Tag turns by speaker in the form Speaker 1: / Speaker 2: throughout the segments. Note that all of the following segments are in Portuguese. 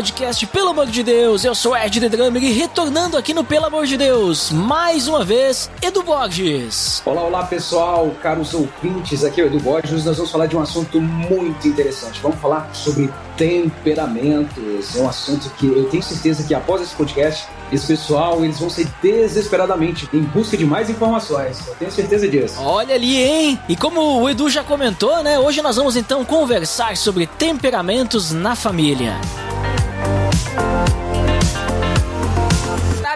Speaker 1: Podcast Pelo Amor de Deus, eu sou Ed The Drummer e retornando aqui no Pelo Amor de Deus, mais uma vez, Edu Borges.
Speaker 2: Olá, olá pessoal, caros ouvintes, aqui é o Edu Borges. Nós vamos falar de um assunto muito interessante. Vamos falar sobre temperamentos. É um assunto que eu tenho certeza que após esse podcast, esse pessoal eles vão ser desesperadamente em busca de mais informações. Eu tenho certeza disso.
Speaker 1: Olha ali, hein? E como o Edu já comentou, né? Hoje nós vamos então conversar sobre temperamentos na família.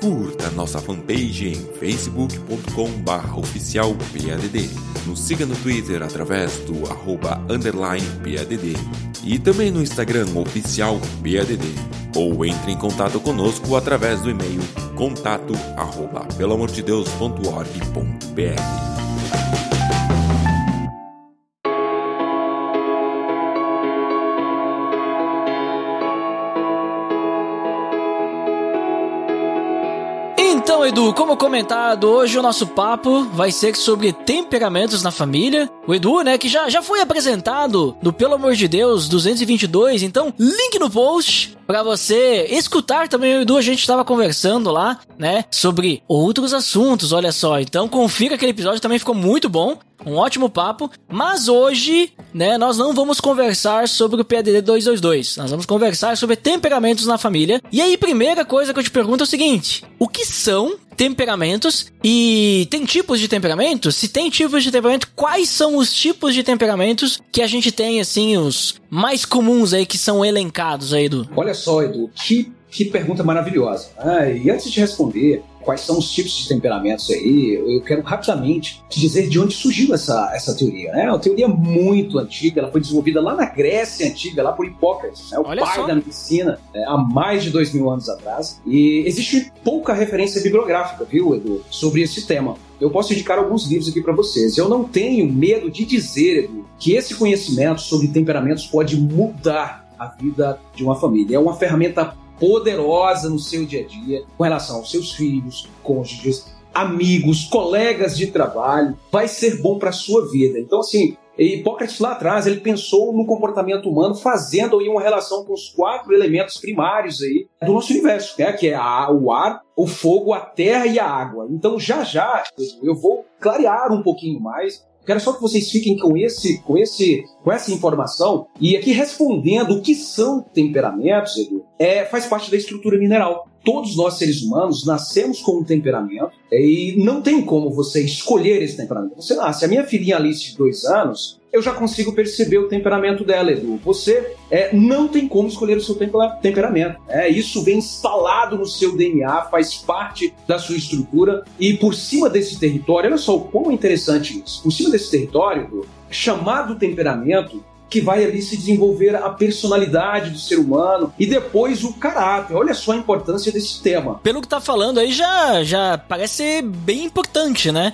Speaker 3: Curta nossa fanpage em facebook.com barra oficial. Nos siga no Twitter através do arroba underline PADD. E também no Instagram oficial PADD. Ou entre em contato conosco através do e-mail contato arroba.
Speaker 1: Edu, como comentado, hoje o nosso papo vai ser sobre temperamentos na família. O Edu, né, que já, já foi apresentado no Pelo Amor de Deus 222, então link no post para você escutar também o Edu, a gente estava conversando lá, né, sobre outros assuntos, olha só. Então confira aquele episódio, também ficou muito bom. Um ótimo papo, mas hoje, né, nós não vamos conversar sobre o PADD 222. Nós vamos conversar sobre temperamentos na família. E aí, primeira coisa que eu te pergunto é o seguinte: o que são temperamentos e tem tipos de temperamentos? Se tem tipos de temperamento, quais são os tipos de temperamentos que a gente tem assim os mais comuns aí que são elencados aí do?
Speaker 2: Olha só, Edu, que, que pergunta maravilhosa. Ah, e antes de responder quais são os tipos de temperamentos aí, eu quero rapidamente te dizer de onde surgiu essa, essa teoria. Né? É uma teoria muito antiga, ela foi desenvolvida lá na Grécia Antiga, lá por Hipócrates, né? o
Speaker 1: Olha
Speaker 2: pai
Speaker 1: só.
Speaker 2: da medicina, né? há mais de dois mil anos atrás. E existe pouca referência bibliográfica, viu, Edu, sobre esse tema. Eu posso indicar alguns livros aqui para vocês. Eu não tenho medo de dizer, Edu, que esse conhecimento sobre temperamentos pode mudar a vida de uma família. É uma ferramenta poderosa no seu dia a dia com relação aos seus filhos, cônjuges, amigos, colegas de trabalho. Vai ser bom para sua vida. Então, assim, Hipócrates lá atrás ele pensou no comportamento humano fazendo aí uma relação com os quatro elementos primários aí do nosso universo, né? que é a- o ar, o fogo, a terra e a água. Então já já eu vou clarear um pouquinho mais. Quero só que vocês fiquem com esse, com esse, com essa informação e aqui respondendo o que são temperamentos, Edu, é, faz parte da estrutura mineral. Todos nós seres humanos nascemos com um temperamento é, e não tem como você escolher esse temperamento. Você nasce. A minha filhinha Alice de dois anos, eu já consigo perceber o temperamento dela, Edu. Você é, não tem como escolher o seu tempera- temperamento. É, isso vem instalado no seu DNA, faz parte da sua estrutura. E por cima desse território, olha só o quão interessante isso. Por cima desse território, Edu, chamado temperamento, que vai ali se desenvolver a personalidade do ser humano e depois o caráter. Olha só a importância desse tema.
Speaker 1: Pelo que tá falando aí já já parece bem importante, né?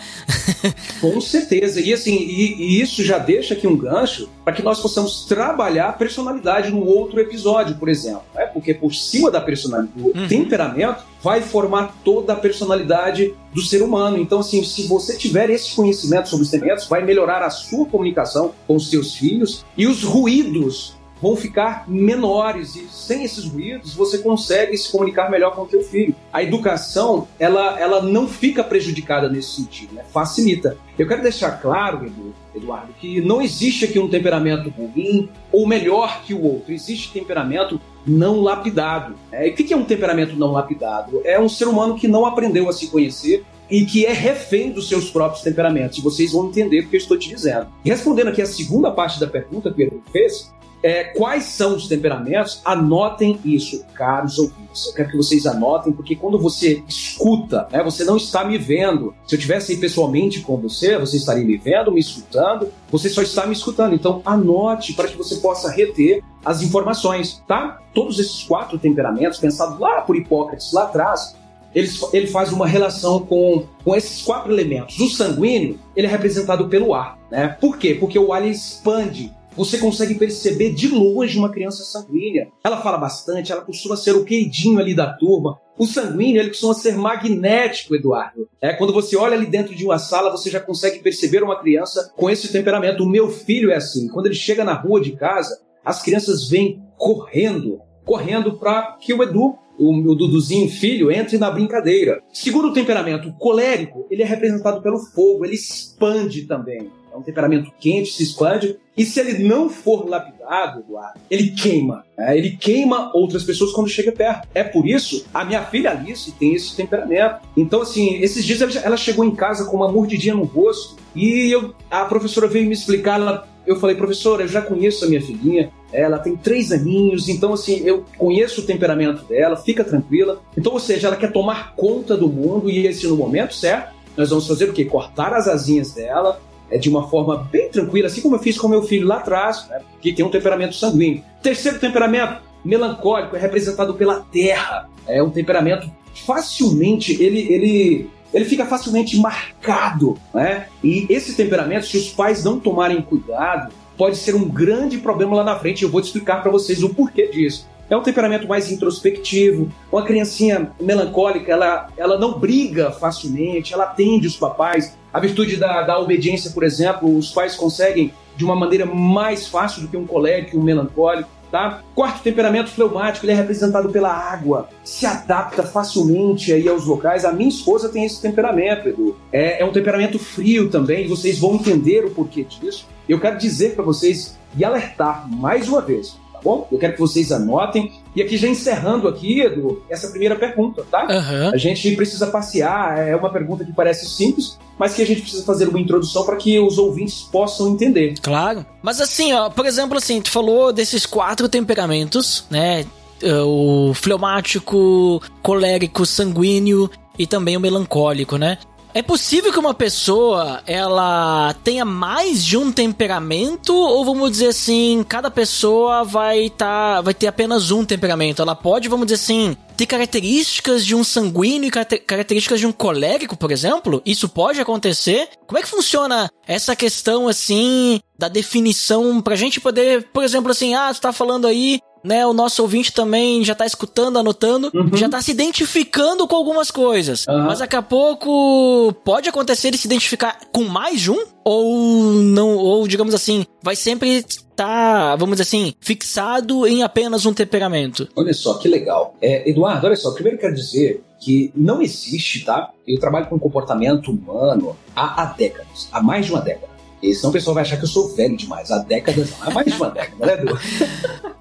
Speaker 2: Com certeza. E assim, e, e isso já deixa aqui um gancho para que nós possamos trabalhar a personalidade no outro episódio, por exemplo. Né? Porque por cima da personalidade, do
Speaker 1: Uhum.
Speaker 2: temperamento vai formar toda a personalidade do ser humano. Então, assim, se você tiver esse conhecimento sobre os temperamentos, vai melhorar a sua comunicação com os seus filhos e os ruídos vão ficar menores e sem esses ruídos você consegue se comunicar melhor com o teu filho. A educação, ela, ela não fica prejudicada nesse sentido, né? facilita. Eu quero deixar claro, Edu, Eduardo, que não existe aqui um temperamento ruim ou melhor que o outro. Existe temperamento não lapidado. né? E o que é um temperamento não lapidado? É um ser humano que não aprendeu a se conhecer e que é refém dos seus próprios temperamentos. E vocês vão entender o que eu estou te dizendo. Respondendo aqui a segunda parte da pergunta que Pedro fez, é, quais são os temperamentos, anotem isso, caros ouvintes. Eu quero que vocês anotem, porque quando você escuta, né, você não está me vendo. Se eu tivesse aí pessoalmente com você, você estaria me vendo, me escutando, você só está me escutando. Então, anote para que você possa reter as informações, tá? Todos esses quatro temperamentos, pensados lá por Hipócrates, lá atrás, ele, ele faz uma relação com, com esses quatro elementos. O sanguíneo, ele é representado pelo ar, né? Por quê? Porque o ar expande. Você consegue perceber de longe uma criança sanguínea. Ela fala bastante, ela costuma ser o queidinho ali da turma. O sanguíneo, ele costuma ser magnético, Eduardo. É, quando você olha ali dentro de uma sala, você já consegue perceber uma criança com esse temperamento. O meu filho é assim. Quando ele chega na rua de casa, as crianças vêm correndo, correndo para que o Edu o, o Duduzinho filho entre na brincadeira. Segundo o temperamento colérico, ele é representado pelo fogo, ele expande também. É um temperamento quente, se expande. E se ele não for lapidado, Eduardo, ele queima. Né? Ele queima outras pessoas quando chega perto. É por isso, a minha filha Alice tem esse temperamento. Então, assim, esses dias ela chegou em casa com uma mordidinha no rosto. E eu, a professora veio me explicar, ela eu falei, professora, eu já conheço a minha filhinha, ela tem três aninhos, então assim, eu conheço o temperamento dela, fica tranquila. Então, ou seja, ela quer tomar conta do mundo e esse no momento certo, nós vamos fazer o quê? Cortar as asinhas dela, é, de uma forma bem tranquila, assim como eu fiz com meu filho lá atrás, né, que tem um temperamento sanguíneo. Terceiro temperamento, melancólico, é representado pela terra. É um temperamento facilmente, ele, ele ele fica facilmente marcado, né? E esse temperamento, se os pais não tomarem cuidado, pode ser um grande problema lá na frente. Eu vou te explicar para vocês o porquê disso. É um temperamento mais introspectivo. Uma criancinha melancólica, ela, ela não briga facilmente, ela atende os papais. A virtude da, da obediência, por exemplo, os pais conseguem de uma maneira mais fácil do que um colérico, um melancólico. Tá? Quarto temperamento fleumático, ele é representado pela água, se adapta facilmente aí aos locais. A minha esposa tem esse temperamento, Edu. É, é um temperamento frio também, vocês vão entender o porquê disso. Eu quero dizer para vocês e alertar mais uma vez bom? Eu quero que vocês anotem. E aqui já encerrando aqui, Edu, essa primeira pergunta, tá?
Speaker 1: Uhum.
Speaker 2: A gente precisa passear, é uma pergunta que parece simples, mas que a gente precisa fazer uma introdução para que os ouvintes possam entender.
Speaker 1: Claro. Mas assim, ó, por exemplo, assim, tu falou desses quatro temperamentos, né? O fleumático, colérico, sanguíneo e também o melancólico, né? É possível que uma pessoa ela tenha mais de um temperamento ou vamos dizer assim, cada pessoa vai tá, vai ter apenas um temperamento. Ela pode, vamos dizer assim, ter características de um sanguíneo e características de um colérico, por exemplo? Isso pode acontecer? Como é que funciona essa questão assim da definição pra gente poder, por exemplo, assim, ah, tu tá falando aí né? O nosso ouvinte também já tá escutando, anotando, uhum. já tá se identificando com algumas coisas. Uhum. Mas daqui a pouco pode acontecer ele se identificar com mais de um? Ou não, ou digamos assim, vai sempre estar, tá, vamos dizer assim, fixado em apenas um temperamento.
Speaker 2: Olha só, que legal. É, Eduardo, olha só, primeiro quero dizer que não existe, tá? Eu trabalho com comportamento humano há, há décadas, há mais de uma década. E senão o pessoal vai achar que eu sou velho demais. Há décadas, há mais de uma década, né, Edu?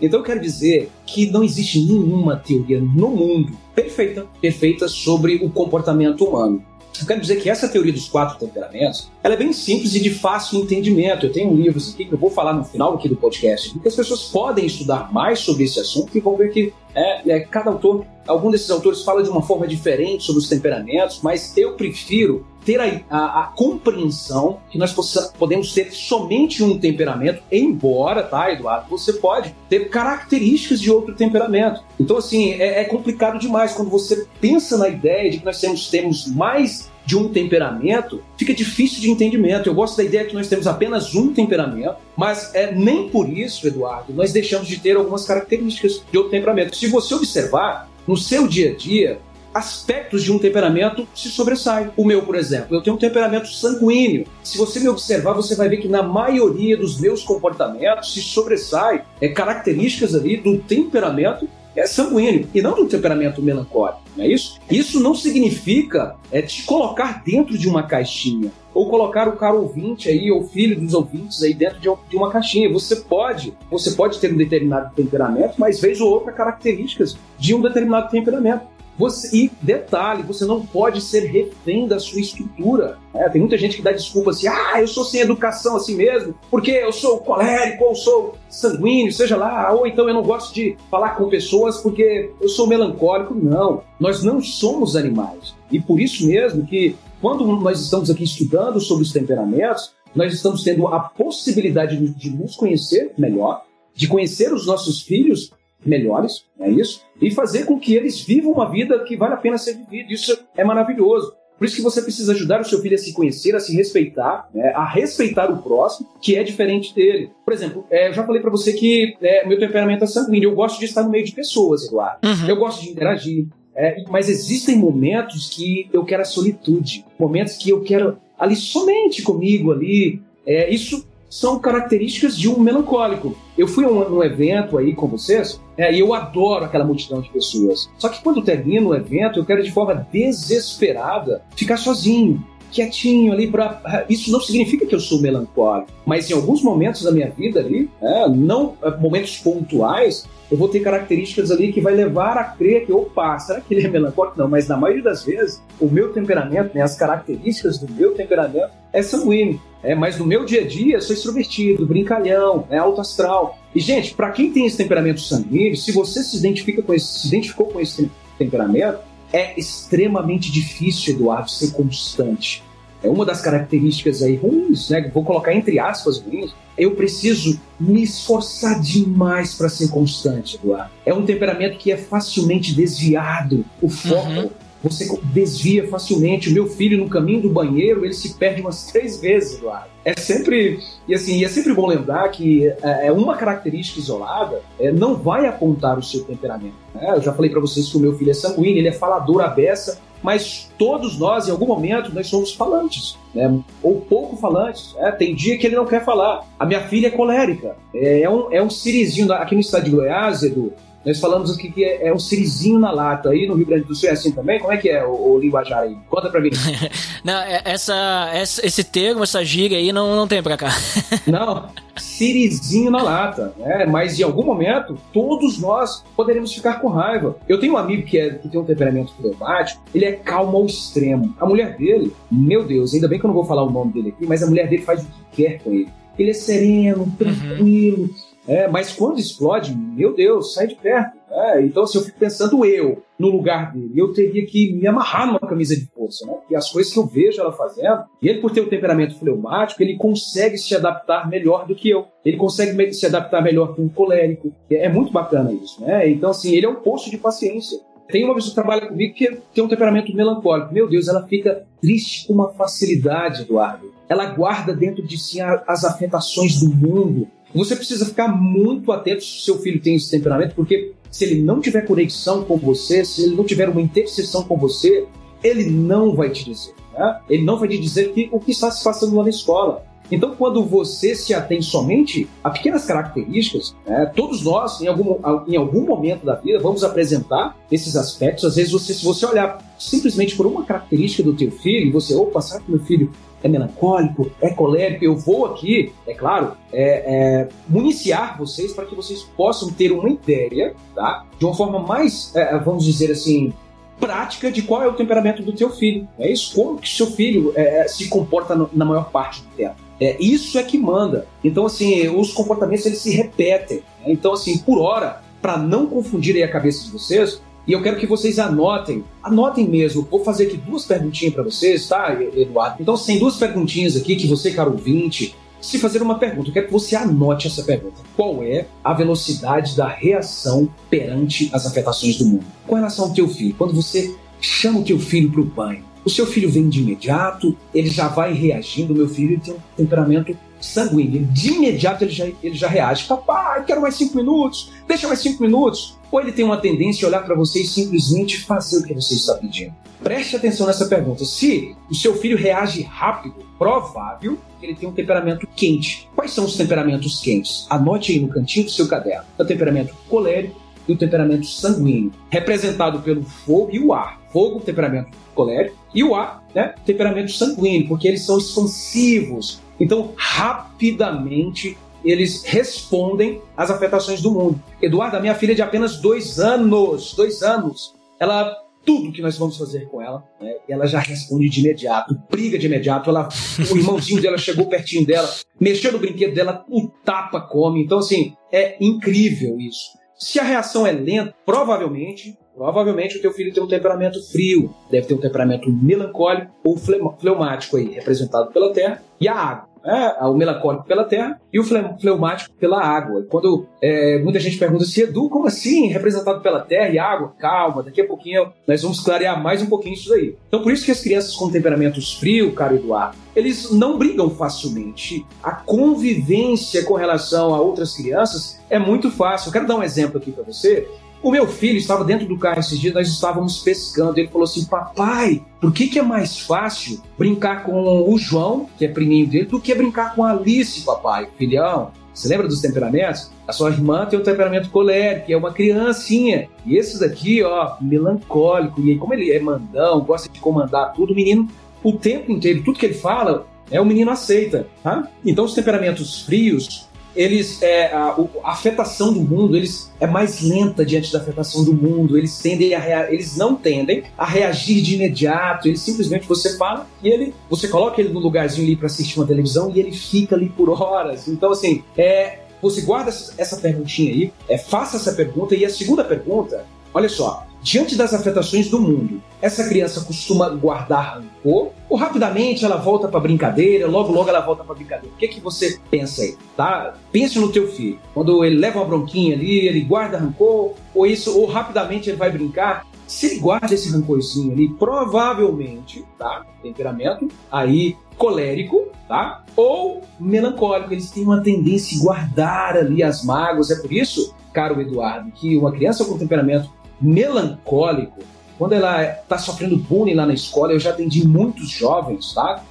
Speaker 2: Então eu quero dizer que não existe nenhuma teoria no mundo perfeita, perfeita sobre o comportamento humano. Eu quero dizer que essa teoria dos quatro temperamentos, ela é bem simples e de fácil entendimento. Eu tenho livros aqui que eu vou falar no final aqui do podcast, porque as pessoas podem estudar mais sobre esse assunto e vão ver que é, é, cada autor, algum desses autores fala de uma forma diferente sobre os temperamentos, mas eu prefiro ter a, a, a compreensão que nós possa, podemos ter somente um temperamento, embora, tá, Eduardo, você pode ter características de outro temperamento. Então, assim, é, é complicado demais quando você pensa na ideia de que nós temos, temos mais de um temperamento, fica difícil de entendimento. Eu gosto da ideia que nós temos apenas um temperamento, mas é nem por isso, Eduardo, nós deixamos de ter algumas características de outro temperamento. Se você observar no seu dia a dia, aspectos de um temperamento se sobressaem. O meu, por exemplo, eu tenho um temperamento sanguíneo. Se você me observar, você vai ver que na maioria dos meus comportamentos se sobressai é, características ali do temperamento é sanguíneo e não do temperamento melancólico, não é isso? Isso não significa é, te colocar dentro de uma caixinha ou colocar o caro ouvinte aí ou filho dos ouvintes aí dentro de, de uma caixinha. Você pode, você pode ter um determinado temperamento, mas vez ou outra características de um determinado temperamento. Você, e detalhe, você não pode ser refém da sua estrutura. É, tem muita gente que dá desculpa assim, ah, eu sou sem educação assim mesmo, porque eu sou colérico, ou sou sanguíneo, seja lá, ou então eu não gosto de falar com pessoas porque eu sou melancólico. Não, nós não somos animais. E por isso mesmo que quando nós estamos aqui estudando sobre os temperamentos, nós estamos tendo a possibilidade de, de nos conhecer melhor, de conhecer os nossos filhos melhores, é isso? E fazer com que eles vivam uma vida que vale a pena ser vivida. Isso é maravilhoso. Por isso que você precisa ajudar o seu filho a se conhecer, a se respeitar, né? a respeitar o próximo, que é diferente dele. Por exemplo, é, eu já falei para você que é, meu temperamento é sanguíneo. Eu gosto de estar no meio de pessoas, Eduardo. Uhum. Eu gosto de interagir. É, mas existem momentos que eu quero a solitude, momentos que eu quero ali somente comigo ali. É, isso são características de um melancólico. Eu fui a um, um evento aí com vocês é, e eu adoro aquela multidão de pessoas. Só que quando termino o evento, eu quero de forma desesperada ficar sozinho quietinho ali para isso não significa que eu sou melancólico mas em alguns momentos da minha vida ali é, não é, momentos pontuais eu vou ter características ali que vai levar a crer que, opa, será que ele é melancólico? Não, mas na maioria das vezes, o meu temperamento, né, as características do meu temperamento é sanguíneo. É, mas no meu dia a dia, eu sou extrovertido, brincalhão, é alto astral. E, gente, para quem tem esse temperamento sanguíneo, se você se identifica com esse, se identificou com esse temperamento, é extremamente difícil, Eduardo, ser constante. É uma das características aí ruins, né? Vou colocar entre aspas ruins. Eu preciso me esforçar demais para ser constante, Eduardo. É um temperamento que é facilmente desviado. O foco uhum você desvia facilmente. O meu filho, no caminho do banheiro, ele se perde umas três vezes, Eduardo. É sempre. E assim, é sempre bom lembrar que é, é uma característica isolada é, não vai apontar o seu temperamento. Né? Eu já falei para vocês que o meu filho é sanguíneo, ele é falador à beça, mas todos nós, em algum momento, nós somos falantes, né? ou pouco falantes. Né? Tem dia que ele não quer falar. A minha filha é colérica, é, é um, é um sirizinho. Aqui no estado de Goiás, Edu, nós falamos aqui que é, é um sirizinho na lata. Aí no Rio Grande do Sul é assim também? Como é que é o, o linguajar aí? Conta pra mim.
Speaker 1: não, é, essa, essa, esse termo, essa gíria aí não, não tem pra cá.
Speaker 2: não, sirizinho na lata. Né? Mas em algum momento, todos nós poderemos ficar com raiva. Eu tenho um amigo que, é, que tem um temperamento fleumático, ele é calmo ao extremo. A mulher dele, meu Deus, ainda bem que eu não vou falar o nome dele aqui, mas a mulher dele faz o que quer com ele. Ele é sereno, uhum. tranquilo. Uhum é, mas quando explode, meu Deus, sai de perto. É, então, se assim, eu fico pensando eu no lugar dele, eu teria que me amarrar numa camisa de força, né? E as coisas que eu vejo ela fazendo, e ele, por ter o um temperamento fleumático, ele consegue se adaptar melhor do que eu. Ele consegue se adaptar melhor que um colérico. É muito bacana isso, né? Então, assim, ele é um poço de paciência. Tem uma pessoa que trabalha comigo que tem um temperamento melancólico. Meu Deus, ela fica triste com uma facilidade, Eduardo. Ela guarda dentro de si as afetações do mundo você precisa ficar muito atento se seu filho tem esse temperamento, porque se ele não tiver conexão com você, se ele não tiver uma interseção com você, ele não vai te dizer. Né? Ele não vai te dizer que, o que está se passando lá na escola. Então, quando você se atém somente a pequenas características, né, todos nós, em algum, em algum momento da vida, vamos apresentar esses aspectos. Às vezes, você, se você olhar simplesmente por uma característica do teu filho, você, opa, será que meu filho é melancólico, é colérico. Eu vou aqui, é claro, é, é, municiar vocês para que vocês possam ter uma ideia, tá? De uma forma mais, é, vamos dizer assim, prática de qual é o temperamento do teu filho. É isso, como que seu filho é, é, se comporta no, na maior parte do tempo. É, isso é que manda. Então, assim, os comportamentos eles se repetem. Né? Então, assim, por hora, para não confundirem a cabeça de vocês, e eu quero que vocês anotem, anotem mesmo. Vou fazer aqui duas perguntinhas para vocês, tá, Eduardo? Então, tem duas perguntinhas aqui que você, caro ouvinte, se fazer uma pergunta, eu quero que você anote essa pergunta. Qual é a velocidade da reação perante as afetações do mundo? Com relação ao teu filho, quando você chama o teu filho para o banho, o seu filho vem de imediato, ele já vai reagindo. Meu filho tem um temperamento sanguíneo. De imediato ele já, ele já reage. Papai, quero mais cinco minutos, deixa mais cinco minutos. Ou ele tem uma tendência a olhar para você e simplesmente fazer o que você está pedindo? Preste atenção nessa pergunta. Se o seu filho reage rápido, provável que ele tem um temperamento quente. Quais são os temperamentos quentes? Anote aí no cantinho do seu caderno. O temperamento colérico e o temperamento sanguíneo, representado pelo fogo e o ar. Fogo, temperamento colérico, e o ar, né, temperamento sanguíneo, porque eles são expansivos. Então, rapidamente eles respondem às afetações do mundo. Eduardo, minha filha é de apenas dois anos, dois anos, ela tudo que nós vamos fazer com ela, né? ela já responde de imediato, briga de imediato. Ela, o irmãozinho dela chegou pertinho dela, mexeu no brinquedo dela, o tapa come. Então, assim, é incrível isso. Se a reação é lenta, provavelmente, provavelmente o teu filho tem um temperamento frio, deve ter um temperamento melancólico ou fleumático aí, representado pela terra, e a água é, o melancólico pela terra e o fleumático pela água. Quando é, muita gente pergunta se Edu, como assim? Representado pela terra e água? Calma, daqui a pouquinho nós vamos clarear mais um pouquinho isso daí. Então, por isso que as crianças com temperamentos frios, caro Eduardo, eles não brigam facilmente. A convivência com relação a outras crianças é muito fácil. Eu quero dar um exemplo aqui para você. O meu filho estava dentro do carro esses dias, nós estávamos pescando. Ele falou assim: Papai, por que, que é mais fácil brincar com o João, que é priminho dele, do que brincar com a Alice, papai? Filhão, você lembra dos temperamentos? A sua irmã tem o um temperamento colérico, é uma criancinha. E esse daqui, ó, melancólico. E aí, como ele é mandão, gosta de comandar tudo, o menino, o tempo inteiro, tudo que ele fala, é o menino aceita, tá? Então, os temperamentos frios, eles é, a, a, afetação do mundo eles é mais lenta diante da afetação do mundo eles tendem a rea, eles não tendem a reagir de imediato eles simplesmente você fala e ele você coloca ele no lugarzinho ali para assistir uma televisão e ele fica ali por horas. Então assim é você guarda essa perguntinha aí é faça essa pergunta e a segunda pergunta olha só Diante das afetações do mundo, essa criança costuma guardar rancor ou rapidamente ela volta para brincadeira, logo logo ela volta para brincadeira? O que que você pensa aí, tá? Pense no teu filho. Quando ele leva uma bronquinha ali, ele guarda rancor ou isso ou rapidamente ele vai brincar? Se ele guarda esse rancorzinho ali, provavelmente, tá? Temperamento aí colérico, tá? Ou melancólico, eles têm uma tendência a guardar ali as mágoas. É por isso, caro Eduardo, que uma criança com temperamento melancólico, quando ela está sofrendo bullying lá na escola, eu já atendi muitos jovens, tá?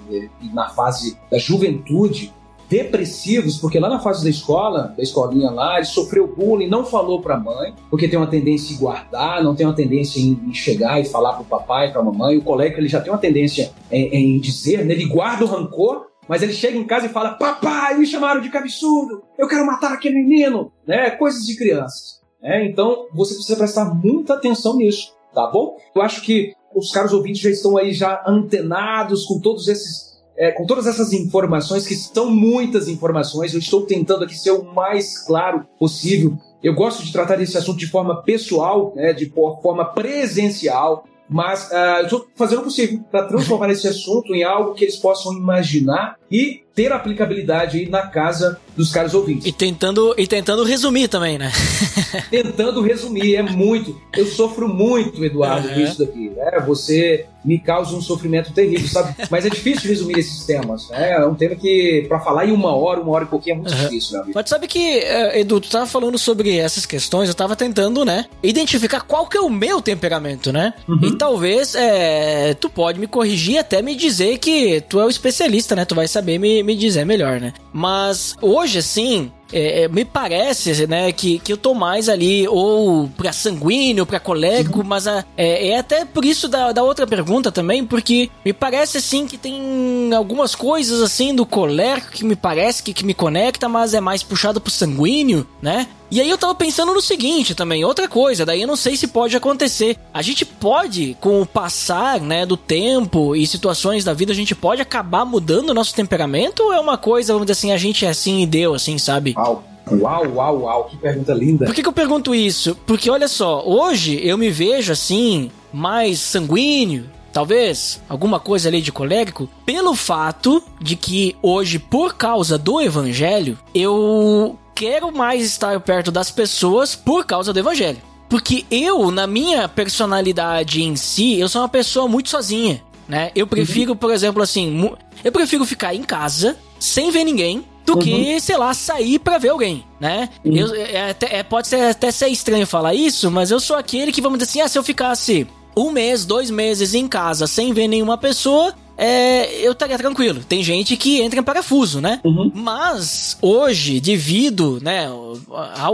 Speaker 2: Na fase da juventude, depressivos, porque lá na fase da escola, da escolinha lá, ele sofreu bullying, não falou para a mãe, porque tem uma tendência em guardar, não tem uma tendência em chegar e falar para o papai, para a mamãe. O colega ele já tem uma tendência em, em dizer, né? ele guarda o rancor, mas ele chega em casa e fala: Papai, me chamaram de cabeçudo, eu quero matar aquele menino, né? Coisas de crianças. É, então você precisa prestar muita atenção nisso, tá bom? Eu acho que os caros ouvintes já estão aí já antenados com todos esses é, com todas essas informações, que são muitas informações, eu estou tentando aqui ser o mais claro possível. Eu gosto de tratar desse assunto de forma pessoal, né, de forma presencial, mas uh, eu estou fazendo o possível para transformar esse assunto em algo que eles possam imaginar e ter aplicabilidade aí na casa dos caras ouvintes.
Speaker 1: E tentando, e tentando resumir também, né?
Speaker 2: tentando resumir, é muito. Eu sofro muito, Eduardo, uhum. isso daqui. Né? Você me causa um sofrimento terrível, sabe? Mas é difícil resumir esses temas. Né? É um tema que, para falar em uma hora, uma hora e pouquinho, é muito uhum. difícil, amigo.
Speaker 1: Mas sabe que, eh, Edu, tu tava falando sobre essas questões, eu tava tentando, né, identificar qual que é o meu temperamento, né? Uhum. E talvez é, tu pode me corrigir e até me dizer que tu é o especialista, né? Tu vai saber me, me dizer melhor, né? Mas hoje, assim, é, é, me parece, né, que, que eu tô mais ali ou pra sanguíneo, pra colérico, uhum. mas a, é, é, até por isso da, da outra pergunta também, porque me parece assim que tem algumas coisas assim do colérico que me parece que, que me conecta, mas é mais puxado pro sanguíneo, né? E aí eu tava pensando no seguinte também, outra coisa, daí eu não sei se pode acontecer. A gente pode, com o passar, né, do tempo e situações da vida, a gente pode acabar mudando o nosso temperamento ou é uma coisa, vamos dizer assim, a gente é assim e deu, assim, sabe?
Speaker 2: Uau. Uau, uau, uau, que pergunta linda.
Speaker 1: Por que, que eu pergunto isso? Porque olha só, hoje eu me vejo assim, mais sanguíneo, talvez alguma coisa ali de colérico, pelo fato de que hoje, por causa do evangelho, eu quero mais estar perto das pessoas por causa do evangelho. Porque eu, na minha personalidade em si, eu sou uma pessoa muito sozinha, né? Eu prefiro, por exemplo, assim, eu prefiro ficar em casa sem ver ninguém do uhum. que, sei lá, sair para ver alguém, né? Uhum. Eu, é, é, pode ser, até ser estranho falar isso, mas eu sou aquele que, vamos dizer assim, ah, se eu ficasse um mês, dois meses em casa sem ver nenhuma pessoa, é, eu estaria tranquilo. Tem gente que entra em parafuso, né? Uhum. Mas hoje, devido, né,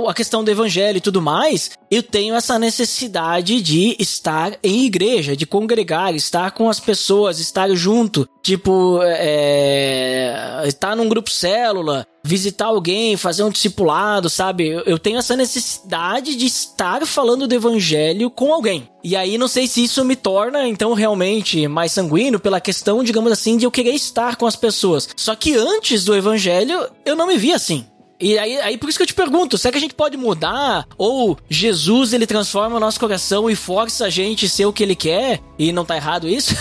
Speaker 1: a questão do evangelho e tudo mais, eu tenho essa necessidade de estar em igreja, de congregar, estar com as pessoas, estar junto, tipo, é, estar num grupo célula, visitar alguém, fazer um discipulado, sabe? Eu, tenho essa necessidade de estar falando do evangelho com alguém. E aí não sei se isso me torna então realmente mais sanguíneo pela questão, digamos assim, de eu querer estar com as pessoas. Só que antes do evangelho eu não me via assim. E aí, aí por isso que eu te pergunto, será que a gente pode mudar? Ou Jesus ele transforma o nosso coração e força a gente ser o que ele quer? E não tá errado isso?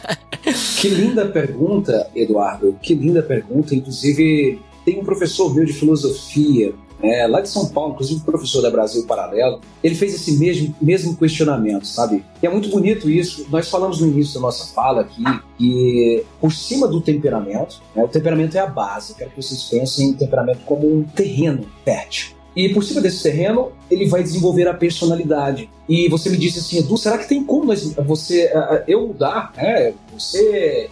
Speaker 2: que linda pergunta, Eduardo. Que linda pergunta. Inclusive, tem um professor meu de filosofia é, lá de São Paulo, inclusive professor da Brasil Paralelo, ele fez esse mesmo, mesmo questionamento, sabe? E é muito bonito isso. Nós falamos no início da nossa fala aqui que por cima do temperamento, né, o temperamento é a base. quero que vocês pensem em temperamento como um terreno fértil. E por cima desse terreno, ele vai desenvolver a personalidade. E você me disse assim, Edu, será que tem como você, eu mudar, né? Você,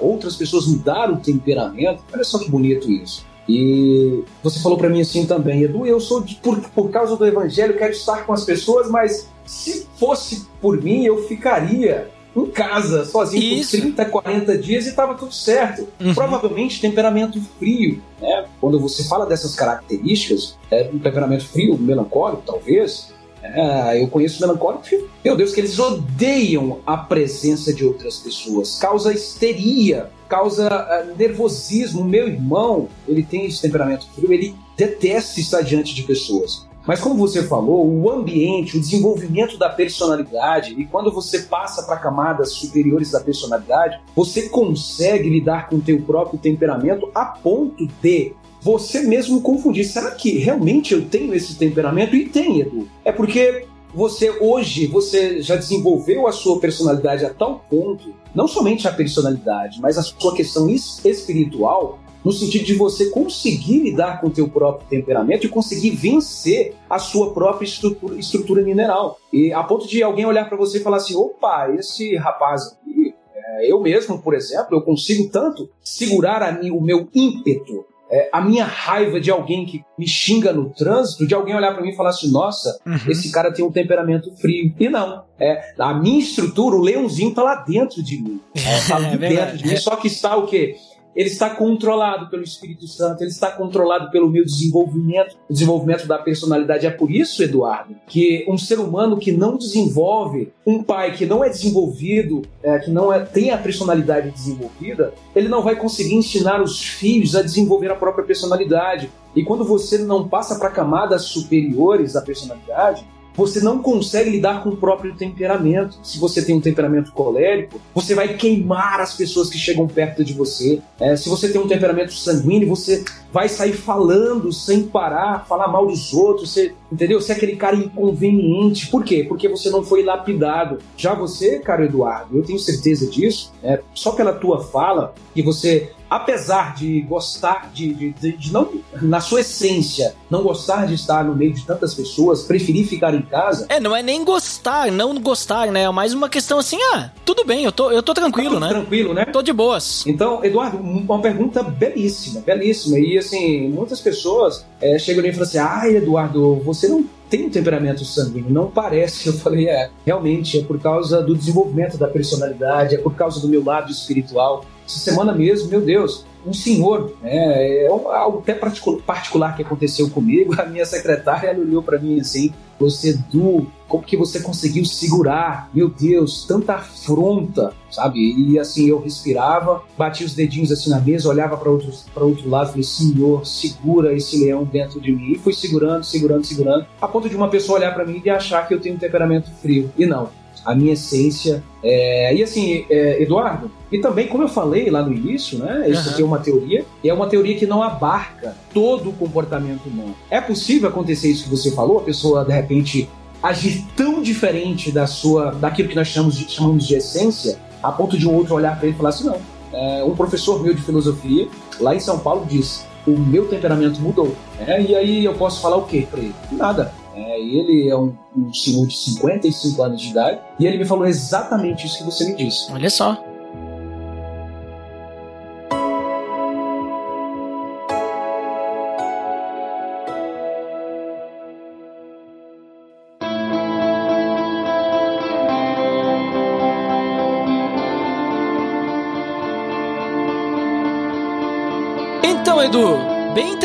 Speaker 2: outras pessoas mudar o temperamento? Olha só que bonito isso. E você falou para mim assim também, Edu, eu sou de, por, por causa do evangelho, quero estar com as pessoas, mas se fosse por mim, eu ficaria em casa, sozinho Isso. por 30, 40 dias e estava tudo certo. Uhum. Provavelmente temperamento frio, né? Quando você fala dessas características, é um temperamento frio, melancólico, talvez, é, eu conheço melancólicos, meu Deus, que eles odeiam a presença de outras pessoas, causa histeria, causa uh, nervosismo. Meu irmão, ele tem esse temperamento frio, ele detesta estar diante de pessoas. Mas como você falou, o ambiente, o desenvolvimento da personalidade, e quando você passa para camadas superiores da personalidade, você consegue lidar com o teu próprio temperamento a ponto de você mesmo confundir. Será que realmente eu tenho esse temperamento? E tem, Edu. É porque você hoje você já desenvolveu a sua personalidade a tal ponto, não somente a personalidade, mas a sua questão espiritual, no sentido de você conseguir lidar com o teu próprio temperamento e conseguir vencer a sua própria estrutura, estrutura mineral. E a ponto de alguém olhar para você e falar assim: opa, esse rapaz aqui, é, eu mesmo, por exemplo, eu consigo tanto segurar mim, o meu ímpeto é, a minha raiva de alguém que me xinga no trânsito, de alguém olhar para mim e falar assim: nossa, uhum. esse cara tem um temperamento frio. E não. É, a minha estrutura, o leãozinho tá lá dentro de mim. É, tá é, dentro de mim. Só que está o quê? Ele está controlado pelo Espírito Santo, ele está controlado pelo meu desenvolvimento, o desenvolvimento da personalidade. É por isso, Eduardo, que um ser humano que não desenvolve, um pai que não é desenvolvido, é, que não é, tem a personalidade desenvolvida, ele não vai conseguir ensinar os filhos a desenvolver a própria personalidade. E quando você não passa para camadas superiores da personalidade, você não consegue lidar com o próprio temperamento. Se você tem um temperamento colérico, você vai queimar as pessoas que chegam perto de você. É, se você tem um temperamento sanguíneo, você vai sair falando sem parar, falar mal dos outros, você, entendeu? Você é aquele cara inconveniente. Por quê? Porque você não foi lapidado. Já você, cara Eduardo, eu tenho certeza disso, é, só pela tua fala, que você apesar de gostar de, de, de, não, na sua essência, não gostar de estar no meio de tantas pessoas, preferir ficar em casa.
Speaker 1: É, não é nem gostar, não gostar, né? É mais uma questão assim, ah, tudo bem, eu tô, eu tô tranquilo, tá né?
Speaker 2: Tranquilo, né?
Speaker 1: Tô de boas.
Speaker 2: Então, Eduardo, uma pergunta belíssima, belíssima. E assim, muitas pessoas é, chegam e falam assim: ah, Eduardo, você não tem um temperamento sanguíneo, não parece. Eu falei, é, realmente, é por causa do desenvolvimento da personalidade, é por causa do meu lado espiritual. Essa semana mesmo, meu Deus, um senhor, né, é algo até particular que aconteceu comigo, a minha secretária ela olhou para mim assim, você, Du, como que você conseguiu segurar? Meu Deus, tanta afronta, sabe? E assim, eu respirava, batia os dedinhos assim na mesa, olhava para outro, lado e falei, Senhor, segura esse leão dentro de mim. E fui segurando, segurando, segurando, a ponto de uma pessoa olhar para mim e achar que eu tenho um temperamento frio. E não, a minha essência. É, e assim, é, Eduardo, e também, como eu falei lá no início, né? Isso uhum. aqui é uma teoria, e é uma teoria que não abarca todo o comportamento humano. É possível acontecer isso que você falou, a pessoa de repente agir tão diferente da sua, daquilo que nós chamamos de, chamamos de essência, a ponto de um outro olhar para ele e falar assim: não. É, um professor meu de filosofia, lá em São Paulo, disse: o meu temperamento mudou. É, e aí eu posso falar o quê para ele? Nada. É, ele é um, um senhor de 55 anos de idade e ele me falou exatamente isso que você me disse.
Speaker 1: Olha só.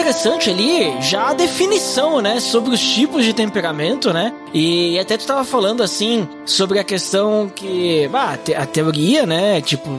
Speaker 1: Interessante ali já a definição, né, sobre os tipos de temperamento, né? E até tu tava falando assim sobre a questão que, bah, a teoria, né, tipo,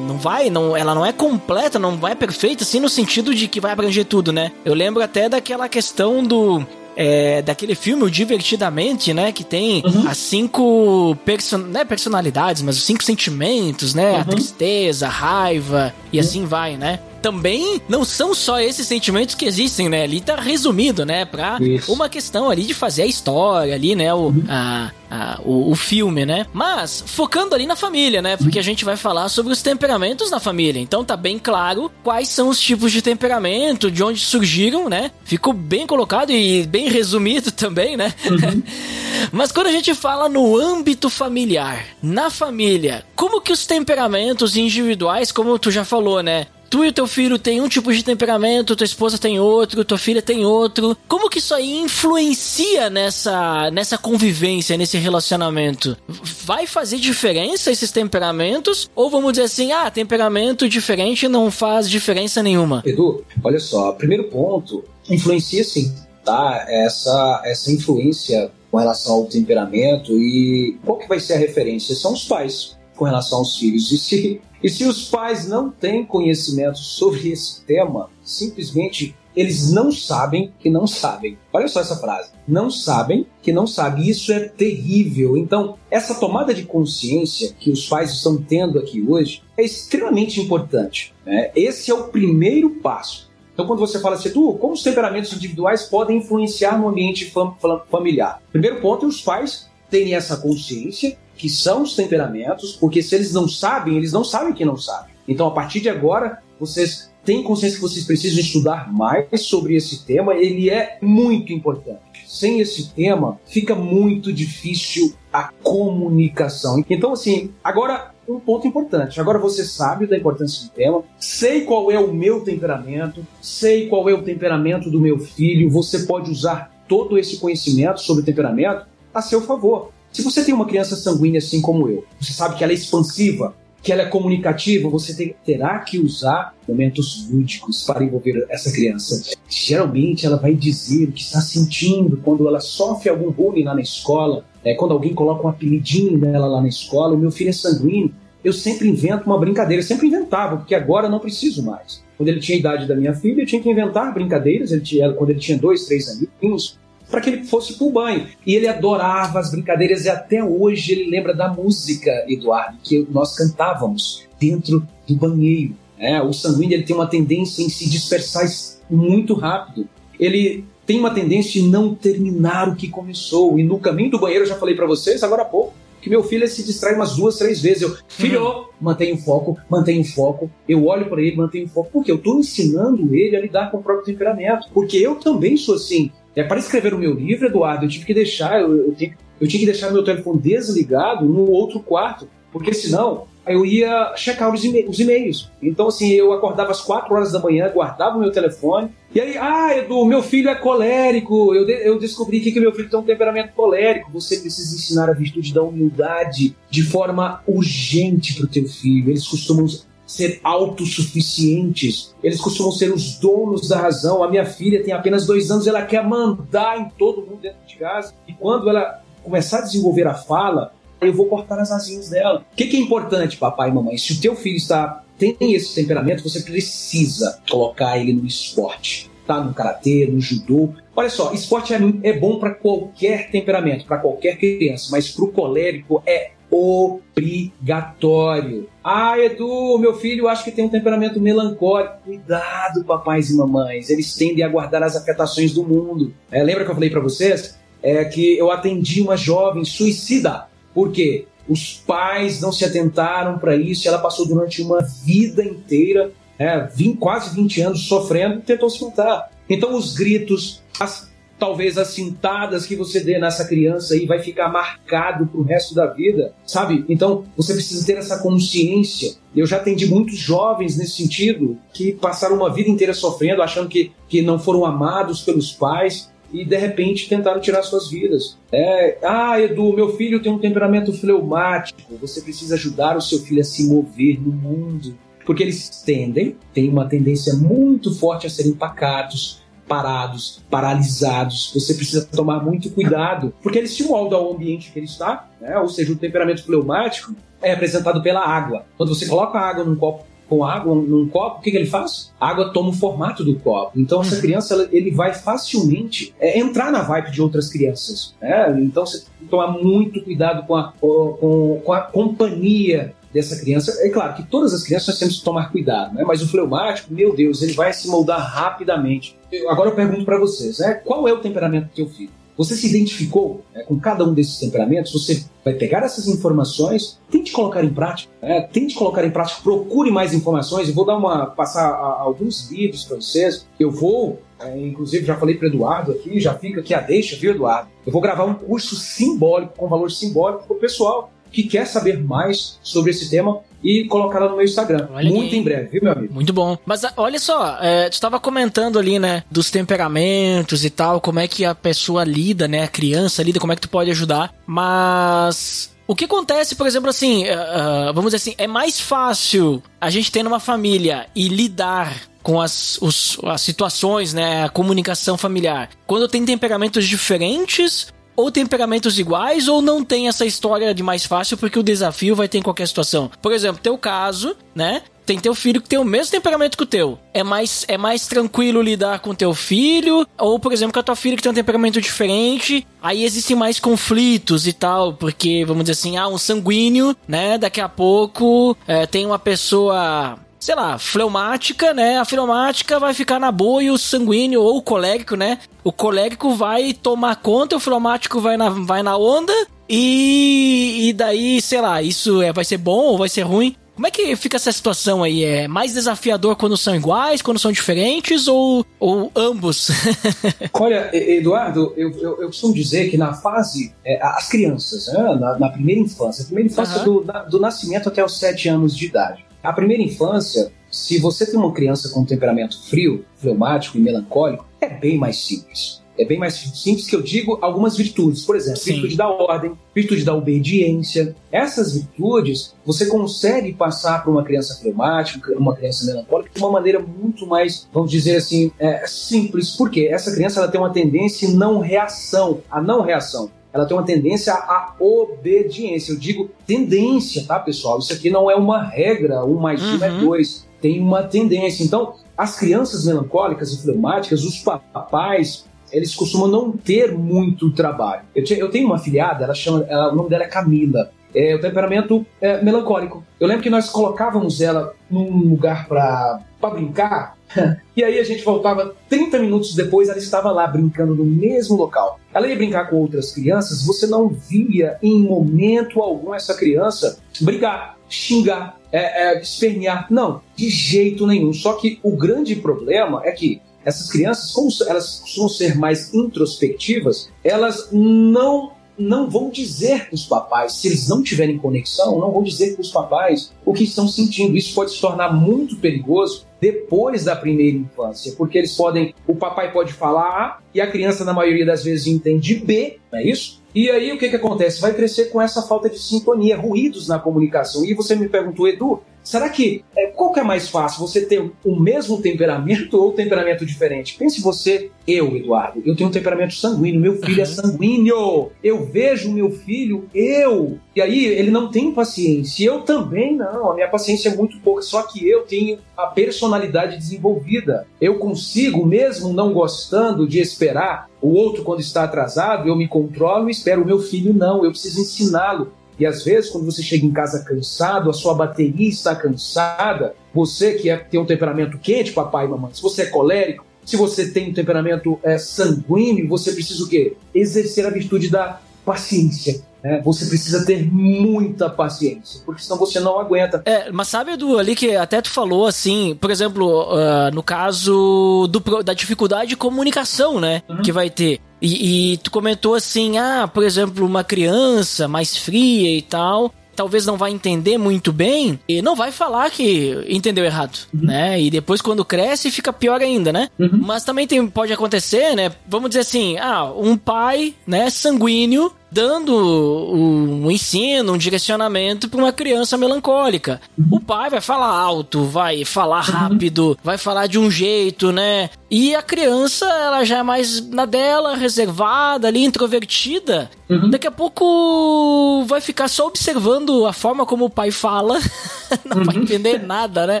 Speaker 1: não vai, não, ela não é completa, não vai perfeita, assim, no sentido de que vai abranger tudo, né? Eu lembro até daquela questão do é, daquele filme, o Divertidamente, né? Que tem uhum. as cinco person né, personalidades, mas os cinco sentimentos, né? Uhum. A tristeza, a raiva e uhum. assim vai, né? Também não são só esses sentimentos que existem, né? Ali tá resumido, né? Pra Isso. uma questão ali de fazer a história ali, né? O, uhum. a, a, o, o, filme, né? Mas focando ali na família, né? Porque a gente vai falar sobre os temperamentos na família. Então tá bem claro quais são os tipos de temperamento, de onde surgiram, né? Ficou bem colocado e bem resumido também, né? Uhum. Mas quando a gente fala no âmbito familiar, na família, como que os temperamentos individuais, como tu já falou, né? Tu e teu filho tem um tipo de temperamento, tua esposa tem outro, tua filha tem outro. Como que isso aí influencia nessa, nessa convivência, nesse relacionamento? Vai fazer diferença esses temperamentos? Ou vamos dizer assim, ah, temperamento diferente não faz diferença nenhuma?
Speaker 2: Edu, olha só, primeiro ponto, influencia sim, tá? Essa, essa influência com relação ao temperamento e qual que vai ser a referência? São os pais com relação aos filhos. E se e se os pais não têm conhecimento sobre esse tema, simplesmente eles não sabem que não sabem. Olha só essa frase. Não sabem que não sabem. Isso é terrível. Então, essa tomada de consciência que os pais estão tendo aqui hoje é extremamente importante. Né? Esse é o primeiro passo. Então, quando você fala assim, tu, como os temperamentos individuais podem influenciar no ambiente fam familiar? Primeiro ponto é os pais terem essa consciência que são os temperamentos, porque se eles não sabem, eles não sabem que não sabem. Então, a partir de agora, vocês têm consciência que vocês precisam estudar mais sobre esse tema, ele é muito importante. Sem esse tema, fica muito difícil a comunicação. Então, assim, agora um ponto importante. Agora você sabe da importância do tema, sei qual é o meu temperamento, sei qual é o temperamento do meu filho. Você pode usar todo esse conhecimento sobre temperamento a seu favor. Se você tem uma criança sanguínea assim como eu, você sabe que ela é expansiva, que ela é comunicativa, você terá que usar momentos lúdicos para envolver essa criança. Geralmente ela vai dizer o que está sentindo quando ela sofre algum bullying lá na escola, é, quando alguém coloca um apelidinho nela lá na escola. O meu filho é sanguíneo. Eu sempre invento uma brincadeira, eu sempre inventava, porque agora eu não preciso mais. Quando ele tinha a idade da minha filha, eu tinha que inventar brincadeiras. Ele tinha, quando ele tinha dois, três aninhos, para que ele fosse pro banho. E ele adorava as brincadeiras e até hoje ele lembra da música, Eduardo, que nós cantávamos dentro do banheiro. É, o sanguíneo ele tem uma tendência em se dispersar muito rápido. Ele tem uma tendência em não terminar o que começou. E no caminho do banheiro, eu já falei para vocês agora há pouco, que meu filho se distrai umas duas, três vezes. Eu, filho, uhum. mantenha o foco, mantenha o foco. Eu olho para ele, mantenho o foco. Porque eu estou ensinando ele a lidar com o próprio temperamento. Porque eu também sou assim. É, para escrever o meu livro, Eduardo, eu tive que deixar, eu, eu, tinha, eu tinha que deixar meu telefone desligado no outro quarto, porque senão eu ia checar os, e-mails. Então, assim, eu acordava às 4 horas da manhã, guardava o meu telefone, e aí, ah, Edu, meu filho é colérico. Eu, de, eu descobri que, que meu filho tem um temperamento colérico. Você precisa ensinar a virtude da humildade de forma urgente para o teu filho. Eles costumam ser autossuficientes. Eles costumam ser os donos da razão. A minha filha tem apenas dois anos, ela quer mandar em todo mundo dentro de casa. E quando ela começar a desenvolver a fala, eu vou cortar as asinhas dela. O que, é importante, papai e mamãe? Se o teu filho está tem esse temperamento, você precisa colocar ele no esporte. Tá? No karatê, no judô. Olha só, esporte é, é bom para qualquer temperamento, para qualquer criança, mas para o colérico é obrigatório. Ah, Edu, meu filho acho que tem um temperamento melancólico. Cuidado, papais e mamães, eles tendem a guardar as afetações do mundo. É, lembra que eu falei para vocês? É que eu atendi uma jovem suicida. Por quê? Os pais não se atentaram para isso e ela passou durante uma vida inteira, é, 20, quase 20 anos, sofrendo e tentou se matar. Então, os gritos, as talvez as cintadas que você dê nessa criança aí vai ficar marcado pro resto da vida, sabe? Então você precisa ter essa consciência. Eu já atendi muitos jovens nesse sentido que passaram uma vida inteira sofrendo, achando que, que não foram amados pelos pais e de repente tentaram tirar suas vidas. É, ah, Edu, meu filho tem um temperamento fleumático. Você precisa ajudar o seu filho a se mover no mundo Porque eles tendem, têm uma tendência muito forte a serem pacatos, parados, paralisados. Você precisa tomar muito cuidado, porque eles se moldam ao ambiente que ele está, né? ou seja, o temperamento fleumático é representado pela água. Quando você coloca a água num copo com água num copo, o que, que ele faz? A água toma o formato do copo. Então essa criança ela, ele vai facilmente é, entrar na vibe de outras crianças. Né? Então você tem que tomar muito cuidado com a, com, com a companhia dessa criança. É claro que todas as crianças nós temos que tomar cuidado, né? mas o fleumático, meu Deus, ele vai se moldar rapidamente. Eu, agora eu pergunto para vocês, né? qual é o temperamento do teu filho? Você se identificou né, com cada um desses temperamentos? Você vai pegar essas informações, tente colocar em prática, né, tente colocar em prática, procure mais informações. Eu vou dar uma passar a, alguns livros para vocês. Eu vou, é, inclusive já falei para Eduardo aqui, já fica aqui a deixa, viu, Eduardo? Eu vou gravar um curso simbólico com valor simbólico para o pessoal que quer saber mais sobre esse tema e colocar lá no meu Instagram. Olha Muito em breve, viu, meu amigo?
Speaker 1: Muito bom. Mas ah, olha só, é, tu estava comentando ali, né, dos temperamentos e tal, como é que a pessoa lida, né, a criança lida, como é que tu pode ajudar. Mas o que acontece, por exemplo, assim, uh, vamos dizer assim, é mais fácil a gente ter numa família e lidar com as, os, as situações, né, a comunicação familiar. Quando tem temperamentos diferentes ou temperamentos iguais ou não tem essa história de mais fácil porque o desafio vai ter em qualquer situação. Por exemplo, teu caso, né? Tem teu filho que tem o mesmo temperamento que o teu. É mais, é mais tranquilo lidar com teu filho, ou, por exemplo, com a tua filha que tem um temperamento diferente. Aí existem mais conflitos e tal, porque, vamos dizer assim, ah, um sanguíneo, né? Daqui a pouco é, tem uma pessoa sei lá, fleumática, né? A fleumática vai ficar na boa e o sanguíneo ou o colérico, né? O colérico vai tomar conta, o fleumático vai na, vai na onda e, e daí, sei lá, isso é, vai ser bom ou vai ser ruim? Como é que fica essa situação aí? É mais desafiador quando são iguais, quando são diferentes ou, ou ambos?
Speaker 2: Olha, Eduardo, eu, eu, eu, costumo dizer que na fase, é, as crianças, né, na, na, primeira infância, a primeira infância uhum. do, do nascimento até os 7 anos de idade, a primeira infância, se você tem uma criança com temperamento frio, fleumático e melancólico, é bem mais simples. É bem mais simples que eu digo algumas virtudes. Por exemplo, Sim. virtude da ordem, virtude da obediência. Essas virtudes você consegue passar para uma criança fleumática, uma criança melancólica, de uma maneira muito mais, vamos dizer assim, é, simples. Porque essa criança ela tem uma tendência não reação, a não reação ela tem uma tendência à obediência. Eu digo tendência, tá, pessoal? Isso aqui não é uma regra, um mais um é uhum. dois. Tem uma tendência. Então, as crianças melancólicas e fleumáticas, os papais, eles costumam não ter muito trabalho. Eu, eu tenho uma filhada, ela chama, ela, o nome dela é Camila. É o temperamento é, melancólico. Eu lembro que nós colocávamos ela num lugar para brincar, e aí a gente voltava 30 minutos depois, ela estava lá brincando no mesmo local. Ela ia brincar com outras crianças, você não via em momento algum essa criança brigar, xingar, é, é, espernear. Não, de jeito nenhum. Só que o grande problema é que essas crianças, como elas costumam ser mais introspectivas, elas não não vão dizer para os papais, se eles não tiverem conexão, não vão dizer para os papais o que estão sentindo. Isso pode se tornar muito perigoso depois da primeira infância, porque eles podem, o papai pode falar A e a criança na maioria das vezes entende B, não é isso? E aí o que, que acontece? Vai crescer com essa falta de sintonia, ruídos na comunicação. E você me perguntou, Edu, Será que é, qual que é mais fácil? Você ter o mesmo temperamento ou temperamento diferente? Pense você, eu, Eduardo, eu tenho um temperamento sanguíneo, meu filho uhum. é sanguíneo. Eu vejo meu filho, eu. E aí ele não tem paciência. Eu também não. A minha paciência é muito pouca. Só que eu tenho a personalidade desenvolvida. Eu consigo, mesmo não gostando de esperar o outro quando está atrasado, eu me controlo e espero. O meu filho não. Eu preciso ensiná-lo e às vezes, quando você chega em casa cansado, a sua bateria está cansada, você que é, tem um temperamento quente, papai e mamãe, se você é colérico, se você tem um temperamento é, sanguíneo, você precisa o quê? Exercer a virtude da paciência. Né? Você precisa ter muita paciência, porque senão você não aguenta.
Speaker 1: É, mas sabe, Edu, ali que até tu falou assim, por exemplo, uh, no caso do, da dificuldade de comunicação, né? Uhum. Que vai ter. E, e, tu comentou assim, ah, por exemplo, uma criança mais fria e tal, talvez não vai entender muito bem e não vai falar que entendeu errado, uhum. né? E depois quando cresce fica pior ainda, né? Uhum. Mas também tem, pode acontecer, né? Vamos dizer assim, ah, um pai, né, sanguíneo, dando um ensino, um direcionamento para uma criança melancólica. O pai vai falar alto, vai falar rápido, vai falar de um jeito, né? E a criança, ela já é mais na dela, reservada ali, introvertida. Uhum. Daqui a pouco vai ficar só observando a forma como o pai fala, não uhum. vai entender nada, né?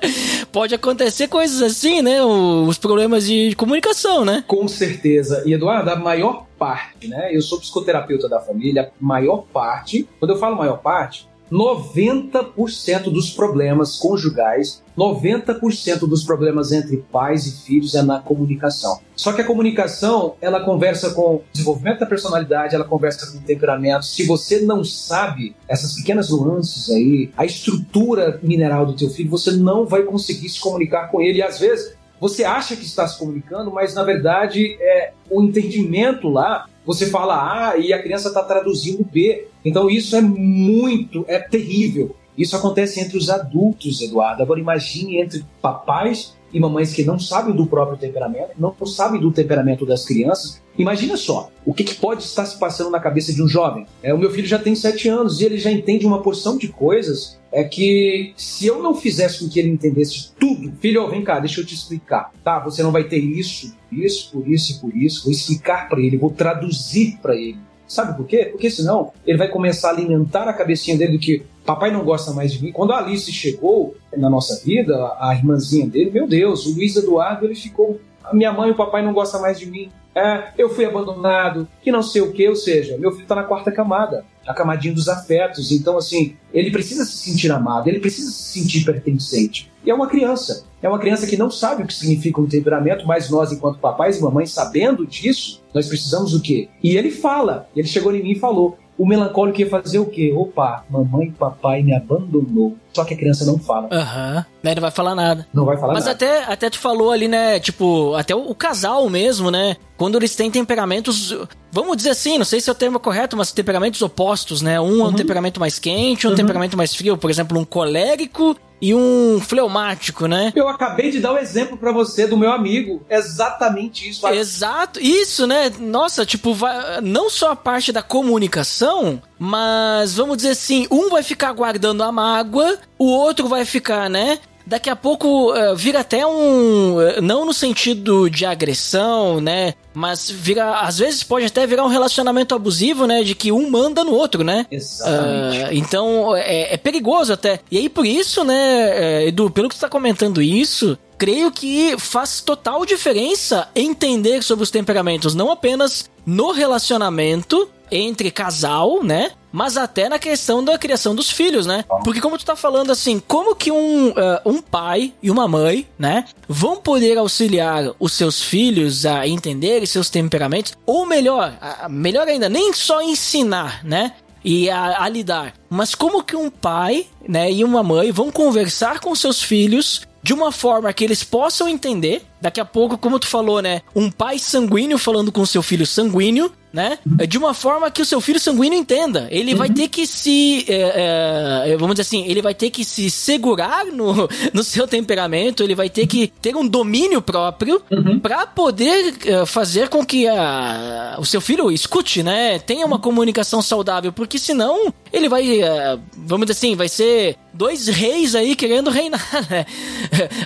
Speaker 1: Pode acontecer coisas assim, né? Os problemas de comunicação, né?
Speaker 2: Com certeza. E Eduardo, a maior parte, né? Eu sou psicoterapeuta da família, a maior parte, quando eu falo maior parte, 90% dos problemas conjugais, 90% dos problemas entre pais e filhos é na comunicação. Só que a comunicação, ela conversa com o desenvolvimento da personalidade, ela conversa com o temperamento. Se você não sabe essas pequenas nuances aí, a estrutura mineral do teu filho, você não vai conseguir se comunicar com ele. E às vezes você acha que está se comunicando, mas na verdade é o entendimento lá. Você fala A e a criança está traduzindo B. Então isso é muito, é terrível. Isso acontece entre os adultos, Eduardo. Agora imagine entre papais e mamães que não sabem do próprio temperamento, não sabem do temperamento das crianças. Imagina só, o que, que pode estar se passando na cabeça de um jovem? É, o meu filho já tem sete anos e ele já entende uma porção de coisas é que se eu não fizesse com que ele entendesse tudo, filho, vem cá, deixa eu te explicar. Tá, você não vai ter isso, isso, por isso e por isso. Vou explicar para ele, vou traduzir para ele. Sabe por quê? Porque senão ele vai começar a alimentar a cabecinha dele do que papai não gosta mais de mim. Quando a Alice chegou na nossa vida, a irmãzinha dele, meu Deus, o Luiz Eduardo, ele ficou. Minha mãe e o papai não gostam mais de mim. É, eu fui abandonado, que não sei o que, ou seja, meu filho está na quarta camada, a camadinha dos afetos. Então, assim, ele precisa se sentir amado, ele precisa se sentir pertencente. E é uma criança. É uma criança que não sabe o que significa um temperamento, mas nós, enquanto papais e mamães, sabendo disso, nós precisamos o quê? E ele fala, ele chegou em mim e falou: o melancólico ia fazer o quê? Opa, mamãe e papai me abandonou. Só que a criança não fala.
Speaker 1: Aham. Uhum. Não vai falar nada.
Speaker 2: Não vai falar
Speaker 1: Mas
Speaker 2: nada.
Speaker 1: Mas até, até tu falou ali, né? Tipo, até o, o, casal mesmo, né? Quando eles têm temperamentos. Vamos dizer assim, não sei se é o termo correto, mas temperamentos opostos, né? Um uhum. é um uhum. temperamento mais quente, um uhum. temperamento mais frio. Por exemplo, um colérico e um fleumático, né?
Speaker 2: Eu acabei de dar o um exemplo para você do meu amigo. Exatamente isso.
Speaker 1: Exato, isso, né? Nossa, tipo, vai, não só a parte da comunicação, mas vamos dizer assim, um vai ficar guardando a mágoa, o outro vai ficar, né? Daqui a pouco uh, vira até um. Uh, não no sentido de agressão, né? Mas vira. Às vezes pode até virar um relacionamento abusivo, né? De que um manda no outro, né?
Speaker 2: Exatamente.
Speaker 1: Uh, então é, é, perigoso até. E aí por isso, né, Edu, pelo que você tá comentando isso, creio que faz total diferença entender sobre os temperamentos, não apenas no relacionamento entre casal, né? Mas até na questão da criação dos filhos, né? Porque como tu tá falando assim, como que um, uh, um pai e uma mãe, né, vão poder auxiliar os seus filhos a entender seus temperamentos, ou melhor, melhor ainda, nem só ensinar, né? E a, a lidar, mas como que um pai, né, e uma mãe vão conversar com seus filhos de uma forma que eles possam entender. Daqui a pouco, como tu falou, né? Um pai sanguíneo falando com seu filho sanguíneo, né? De uma forma que o seu filho sanguíneo entenda. Ele uhum. vai ter que se. É, é, vamos dizer assim, ele vai ter que se segurar no, no seu temperamento, ele vai ter que ter um domínio próprio uhum. para poder é, fazer com que a, o seu filho escute, né? Tenha uma comunicação saudável, porque senão ele vai. É, vamos dizer assim, vai ser dois reis aí querendo reinar, né?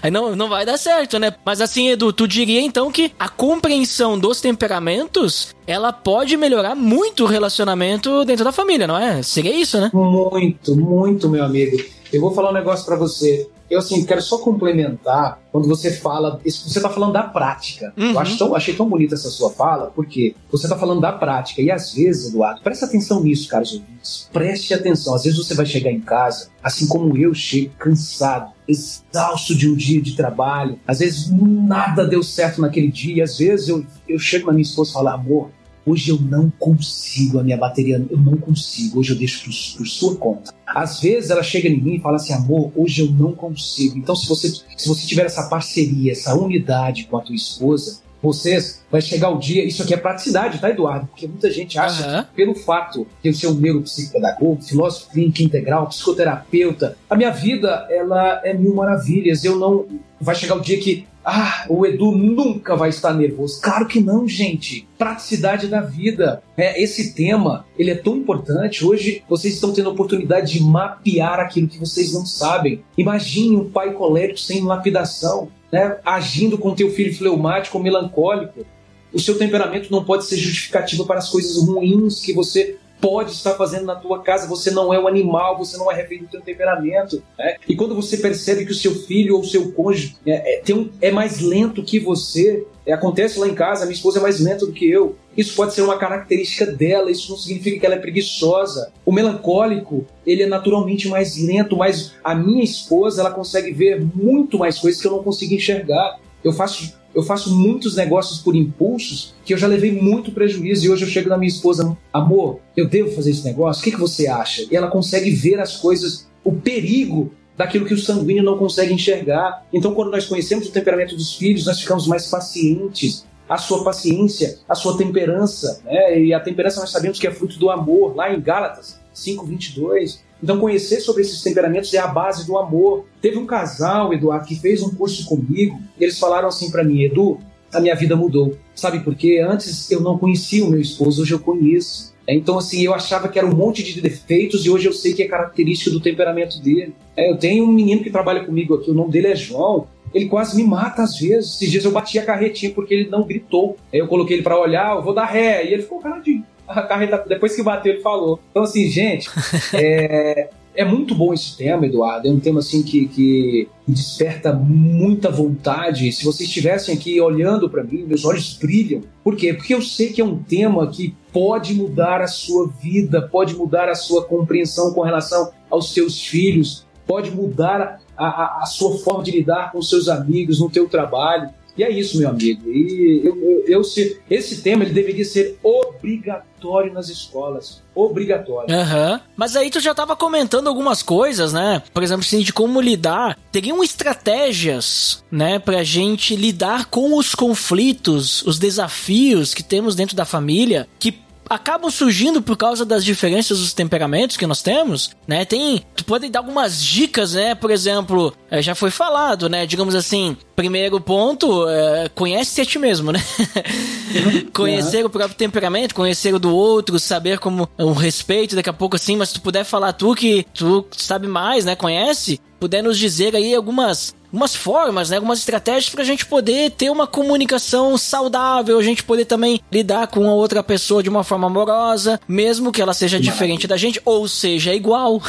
Speaker 1: Aí não, não vai dar certo, né? Mas assim, Edu, tu diria então que a compreensão dos temperamentos ela pode melhorar muito o relacionamento dentro da família, não é? Seria isso, né?
Speaker 2: Muito, muito, meu amigo. Eu vou falar um negócio para você. Eu, assim, quero só complementar quando você fala. Você está falando da prática. Uhum. Eu acho tão, achei tão bonita essa sua fala, porque você está falando da prática. E às vezes, Eduardo, presta atenção nisso, caros ouvintes. Preste atenção. Às vezes você vai chegar em casa, assim como eu chego, cansado, exausto de um dia de trabalho. Às vezes nada deu certo naquele dia. Às vezes eu, eu chego na minha esposa e falo, amor, Hoje eu não consigo, a minha bateria, eu não consigo. Hoje eu deixo por, por, sua conta. Às vezes ela chega em mim e fala assim, amor, hoje eu não consigo. Então, se você, se você tiver essa parceria, essa unidade com a tua esposa, vocês vai chegar o dia. Isso aqui é praticidade, tá, Eduardo? Porque muita gente acha uhum. que, pelo fato de eu ser um neuropsicopedagogo, filósofo clínico integral, psicoterapeuta, a minha vida ela é mil maravilhas. Eu não. Vai chegar o dia que ah, o Edu nunca vai estar nervoso. Claro que não, gente. Praticidade da vida. É, esse tema, ele é tão importante. Hoje vocês estão tendo a oportunidade de mapear aquilo que vocês não sabem. Imagine um pai colérico sem lapidação, né, agindo com teu filho fleumático ou melancólico. O seu temperamento não pode ser justificativo para as coisas ruins que você pode estar fazendo na tua casa. Você não é um animal, você não é refém do teu temperamento. Né? E quando você percebe que o seu filho ou o seu cônjuge é, é, um, é mais lento que você, é, acontece lá em casa, minha esposa é mais lenta do que eu. Isso pode ser uma característica dela, isso não significa que ela é preguiçosa. O melancólico, ele é naturalmente mais lento, mas a minha esposa, ela consegue ver muito mais coisas que eu não consigo enxergar. Eu faço eu faço muitos negócios por impulsos que eu já levei muito prejuízo e hoje eu chego na minha esposa, amor, eu devo fazer esse negócio? O que, que você acha? E ela consegue ver as coisas, o perigo daquilo que o sanguíneo não consegue enxergar. Então, quando nós conhecemos o temperamento dos filhos, nós ficamos mais pacientes. A sua paciência, a sua temperança, né? E a temperança nós sabemos que é fruto do amor, lá em Gálatas 5:22. Então, conhecer sobre esses temperamentos é a base do amor. Teve um casal, Eduardo, que fez um curso comigo. E eles falaram assim para mim: Edu, a minha vida mudou. Sabe por quê? Antes eu não conhecia o meu esposo, hoje eu conheço. É, então, assim, eu achava que era um monte de defeitos e hoje eu sei que é característica do temperamento dele. É, eu tenho um menino que trabalha comigo aqui, o nome dele é João. Ele quase me mata às vezes. Esses dias eu bati a carretinha porque ele não gritou. Aí eu coloquei ele para olhar, eu vou dar ré. E ele ficou caladinho a carreta, depois que bateu, ele falou. Então, assim, gente, é, é muito bom esse tema, Eduardo. É um tema assim que, que desperta muita vontade. Se vocês estivessem aqui olhando para mim, meus olhos brilham. Por quê? Porque eu sei que é um tema que pode mudar a sua vida, pode mudar a sua compreensão com relação aos seus filhos, pode mudar a, a, a sua forma de lidar com seus amigos no teu trabalho. E é isso, meu amigo. E eu, eu, eu se, esse tema ele deveria ser obrigatório nas escolas. Obrigatório.
Speaker 1: Uhum. Mas aí tu já estava comentando algumas coisas, né? Por exemplo, assim, de como lidar. Teriam estratégias, né, pra gente lidar com os conflitos, os desafios que temos dentro da família, que acabam surgindo por causa das diferenças dos temperamentos que nós temos, né? Tem, tu pode dar algumas dicas, né? Por exemplo, é, já foi falado, né? Digamos assim, primeiro ponto, é, conhece a ti mesmo, né? Uhum. conhecer o próprio temperamento, conhecer o do outro, saber como um respeito, daqui a pouco assim, mas se tu puder falar tu que tu sabe mais, né? Conhece, puder nos dizer aí algumas umas formas, né, algumas estratégias para a gente poder ter uma comunicação saudável, a gente poder também lidar com a outra pessoa de uma forma amorosa, mesmo que ela seja diferente da gente ou seja igual.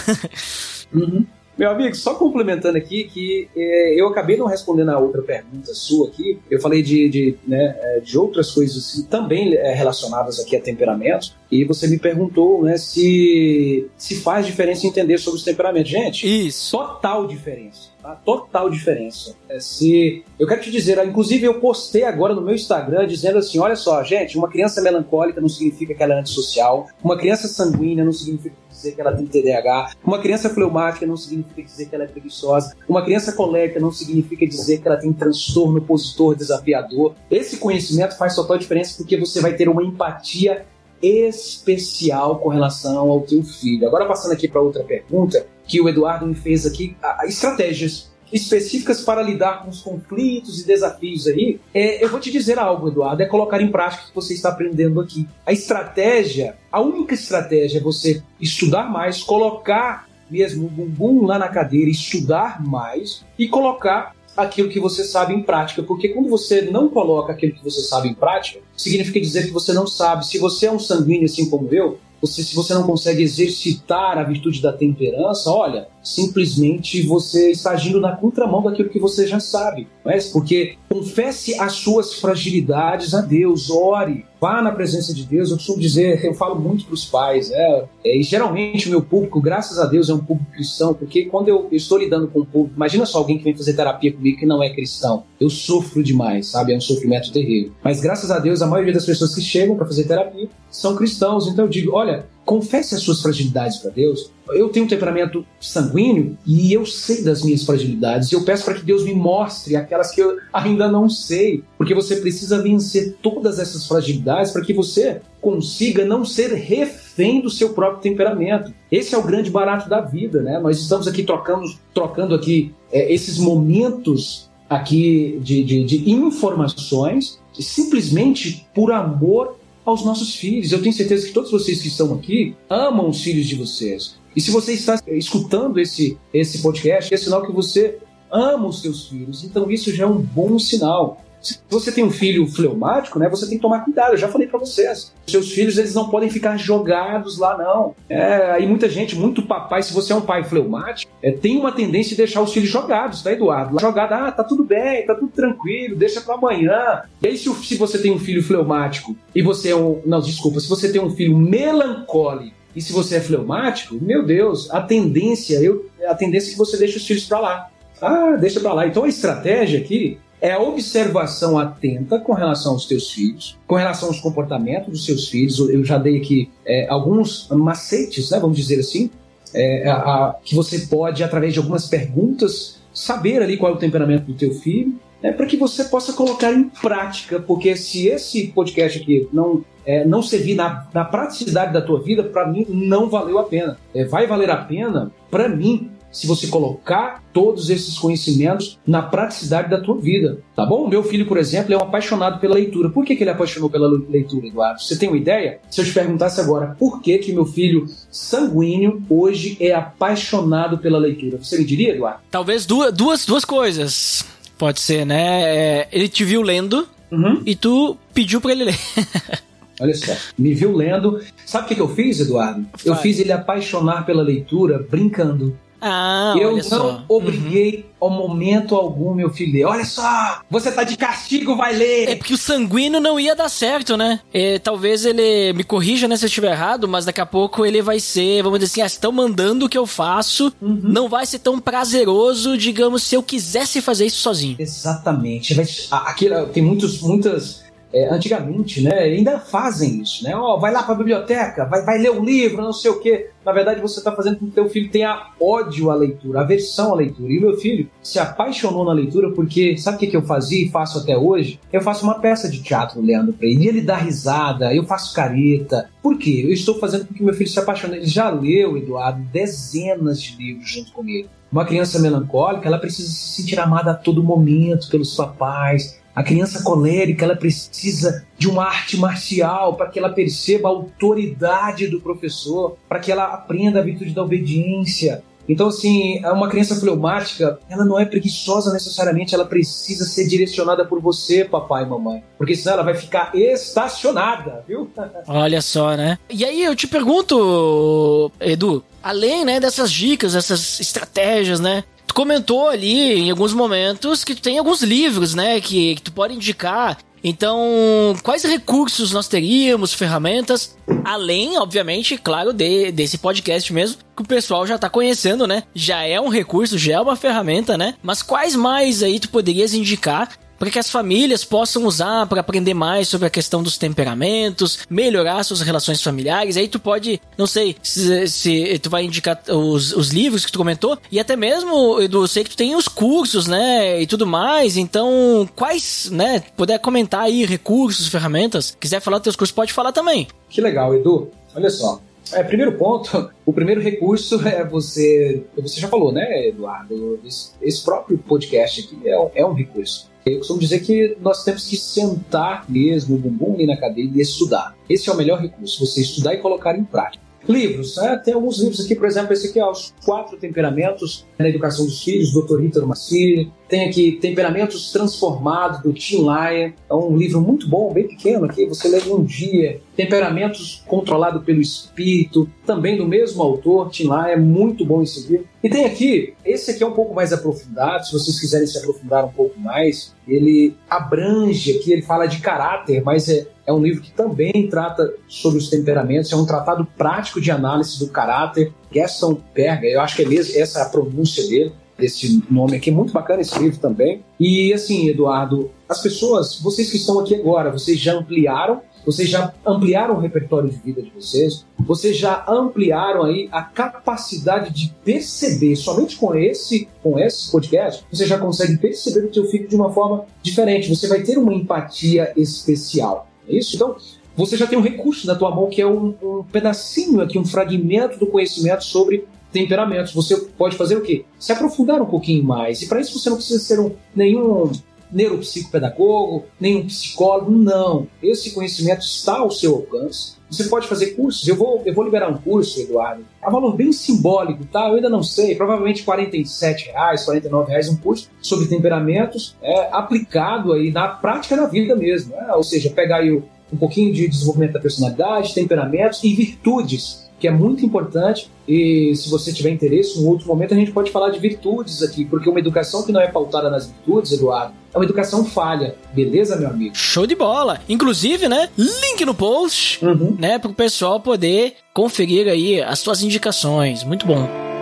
Speaker 2: uhum. Meu amigo, só complementando aqui que é, eu acabei não respondendo a outra pergunta sua aqui. Eu falei de, de, né, é, de outras coisas também é, relacionadas aqui a temperamentos. E você me perguntou né, se, se faz diferença entender sobre os temperamentos. Gente,
Speaker 1: Isso.
Speaker 2: total diferença. Tá? Total diferença. É, se Eu quero te dizer, inclusive eu postei agora no meu Instagram dizendo assim: olha só, gente, uma criança melancólica não significa que ela é antissocial, uma criança sanguínea não significa dizer que ela tem TDAH. Uma criança fleumática não significa dizer que ela é preguiçosa. Uma criança colérica não significa dizer que ela tem transtorno opositor desafiador. Esse conhecimento faz total diferença porque você vai ter uma empatia especial com relação ao teu filho. Agora passando aqui para outra pergunta que o Eduardo me fez aqui, estratégias específicas para lidar com os conflitos e desafios aí, é, eu vou te dizer algo, Eduardo, é colocar em prática o que você está aprendendo aqui. A estratégia, a única estratégia é você estudar mais, colocar mesmo o bumbum lá na cadeira, estudar mais e colocar aquilo que você sabe em prática, porque quando você não coloca aquilo que você sabe em prática, significa dizer que você não sabe. Se você é um sanguíneo assim como eu, você, se você não consegue exercitar a virtude da temperança, olha, simplesmente você está agindo na contramão daquilo que você já sabe. Não é? Porque confesse as suas fragilidades a Deus, ore, vá na presença de Deus. Eu costumo dizer, eu falo muito para os pais, é, é, e geralmente o meu público, graças a Deus, é um público cristão, porque quando eu, eu estou lidando com o público, imagina só alguém que vem fazer terapia comigo que não é cristão. Eu sofro demais, sabe? É um sofrimento terrível. Mas graças a Deus, a maioria das pessoas que chegam para fazer terapia são cristãos. Então eu digo, olha, confesse as suas fragilidades para Deus. Eu tenho um temperamento sanguíneo e eu sei das minhas fragilidades. Eu peço para que Deus me mostre aquelas que eu ainda não sei, porque você precisa vencer todas essas fragilidades para que você consiga não ser refém do seu próprio temperamento. Esse é o grande barato da vida, né? Nós estamos aqui trocando, trocando aqui é, esses momentos aqui de, de, de informações simplesmente por amor aos nossos filhos. Eu tenho certeza que todos vocês que estão aqui amam os filhos de vocês. E se você está escutando esse, esse podcast, é sinal que você ama os seus filhos. Então isso já é um bom sinal. Se você tem um filho fleumático, né, você tem que tomar cuidado. Eu já falei para vocês. Seus filhos eles não podem ficar jogados lá, não. É, aí muita gente, muito papai, se você é um pai fleumático, é, tem uma tendência de deixar os filhos jogados, tá, Eduardo? Jogado, ah, tá tudo bem, tá tudo tranquilo, deixa para amanhã. E aí, se, se você tem um filho fleumático e você é um. Não, desculpa, se você tem um filho melancólico e se você é fleumático, meu Deus, a tendência, eu, a tendência é que você deixe os filhos para lá. Ah, deixa para lá. Então a estratégia aqui é a observação atenta com relação aos teus filhos, com relação aos comportamentos dos seus filhos. Eu já dei aqui é, alguns macetes, né, vamos dizer assim, é, a, a, que você pode, através de algumas perguntas, saber ali qual é o temperamento do teu filho, né, para que você possa colocar em prática, porque se esse podcast aqui não é, não servir na, na, praticidade da tua vida, para mim não valeu a pena. É, vai valer a pena, para mim, se você colocar todos esses conhecimentos na praticidade da tua vida, tá bom? Meu filho, por exemplo, é um apaixonado pela leitura. Por que, que ele apaixonou pela leitura, Eduardo? Você tem uma ideia? Se eu te perguntasse agora por que que meu filho sanguíneo hoje é apaixonado pela leitura, você me diria, Eduardo?
Speaker 1: Talvez duas, duas, duas coisas. Pode ser, né? É, ele te viu lendo uhum. e tu pediu para ele ler.
Speaker 2: Olha só, me viu lendo. Sabe o que, que eu fiz, Eduardo? Eu fiz ele apaixonar pela leitura brincando.
Speaker 1: Ah,
Speaker 2: eu
Speaker 1: não
Speaker 2: só. obriguei uhum. ao momento algum meu filho. Olha só, você tá de castigo, vai ler.
Speaker 1: É porque o sanguíneo não ia dar certo, né? É, talvez ele me corrija, né, se eu estiver errado, mas daqui a pouco ele vai ser, vamos dizer assim, ah, estão mandando o que eu faço, uhum. não vai ser tão prazeroso, digamos, se eu quisesse fazer isso sozinho.
Speaker 2: Exatamente. Aqui tem muitos, muitas é, antigamente, né, ainda fazem isso, né? Ó, oh, vai lá para a biblioteca, vai, vai ler um livro, não sei o quê. Na verdade, você está fazendo com que teu filho tenha ódio à leitura, aversão à leitura. E meu filho se apaixonou na leitura porque, sabe o que, que eu fazia e faço até hoje? Eu faço uma peça de teatro lendo para ele. E ele dá risada, eu faço careta. Por quê? Eu estou fazendo com que meu filho se apaixone. Ele já leu, Eduardo, dezenas de livros junto comigo. Uma criança melancólica, ela precisa se sentir amada a todo momento pelos papais, a criança colérica ela precisa de uma arte marcial para que ela perceba a autoridade do professor, para que ela aprenda a virtude da obediência. Então, assim, uma criança fleumática, ela não é preguiçosa necessariamente, ela precisa ser direcionada por você, papai e mamãe. Porque senão ela vai ficar estacionada, viu?
Speaker 1: Olha só, né? E aí eu te pergunto, Edu, além né, dessas dicas, dessas estratégias, né? Tu comentou ali em alguns momentos que tu tem alguns livros, né, que, que tu pode indicar. Então, quais recursos nós teríamos, ferramentas, além, obviamente, claro, de, desse podcast mesmo, que o pessoal já tá conhecendo, né? Já é um recurso, já é uma ferramenta, né? Mas quais mais aí tu poderias indicar para que as famílias possam usar para aprender mais sobre a questão dos temperamentos, melhorar suas relações familiares. Aí tu pode, não sei se, se tu vai indicar os, os livros que tu comentou, e até mesmo, Edu, eu sei que tu tem os cursos, né, e tudo mais. Então, quais, né, puder comentar aí recursos, ferramentas, quiser falar dos teus cursos, pode falar também.
Speaker 2: Que legal, Edu. Olha só, é, primeiro ponto, o primeiro recurso é você. Você já falou, né, Eduardo? Esse, próprio podcast aqui é, é um recurso. Eu costumo dizer que nós temos que sentar mesmo, o bumbum ali na cadeira e estudar. Esse é o melhor recurso, você estudar e colocar em prática. Livros, né? tem alguns livros aqui, por exemplo, esse aqui é Os Quatro Temperamentos na Educação dos Filhos, Dr. Rita Massini. Tem aqui Temperamentos Transformados, do Tim Lyon. É um livro muito bom, bem pequeno aqui, você lê um dia. Temperamentos Controlado pelo Espírito, também do mesmo autor, Tim Lyon, é muito bom esse livro. E tem aqui, esse aqui é um pouco mais aprofundado, se vocês quiserem se aprofundar um pouco mais, ele abrange aqui, ele fala de caráter, mas é, é um livro que também trata sobre os temperamentos, é um tratado prático de análise do caráter. Gerson Perga, eu acho que é mesmo essa é a pronúncia dele, desse nome aqui, muito bacana esse livro também. E assim, Eduardo, as pessoas, vocês que estão aqui agora, vocês já ampliaram vocês já ampliaram o repertório de vida de vocês, vocês já ampliaram aí a capacidade de perceber, somente com esse, com esse podcast, você já consegue perceber o seu filho de uma forma diferente, você vai ter uma empatia especial. É isso? Então, você já tem um recurso na tua mão que é um, um pedacinho aqui, um fragmento do conhecimento sobre temperamentos. Você pode fazer o quê? Se aprofundar um pouquinho mais. E para isso você não precisa ser um, nenhum neuropsicopedagogo, nenhum psicólogo, não. Esse conhecimento está ao seu alcance. Você pode fazer cursos. Eu vou, eu vou liberar um curso, Eduardo, a valor bem simbólico, tá? Eu ainda não sei, provavelmente 47 reais, R$ reais um curso sobre temperamentos é, aplicado aí na prática da vida mesmo. Né? Ou seja, pegar aí um pouquinho de desenvolvimento da personalidade, temperamentos e virtudes que é muito importante. E se você tiver interesse, em outro momento a gente pode falar de virtudes aqui, porque uma educação que não é pautada nas virtudes, Eduardo, é uma educação falha. Beleza, meu amigo?
Speaker 1: Show de bola! Inclusive, né? Link no post, uhum. né? Para o pessoal poder conferir aí as suas indicações. Muito bom.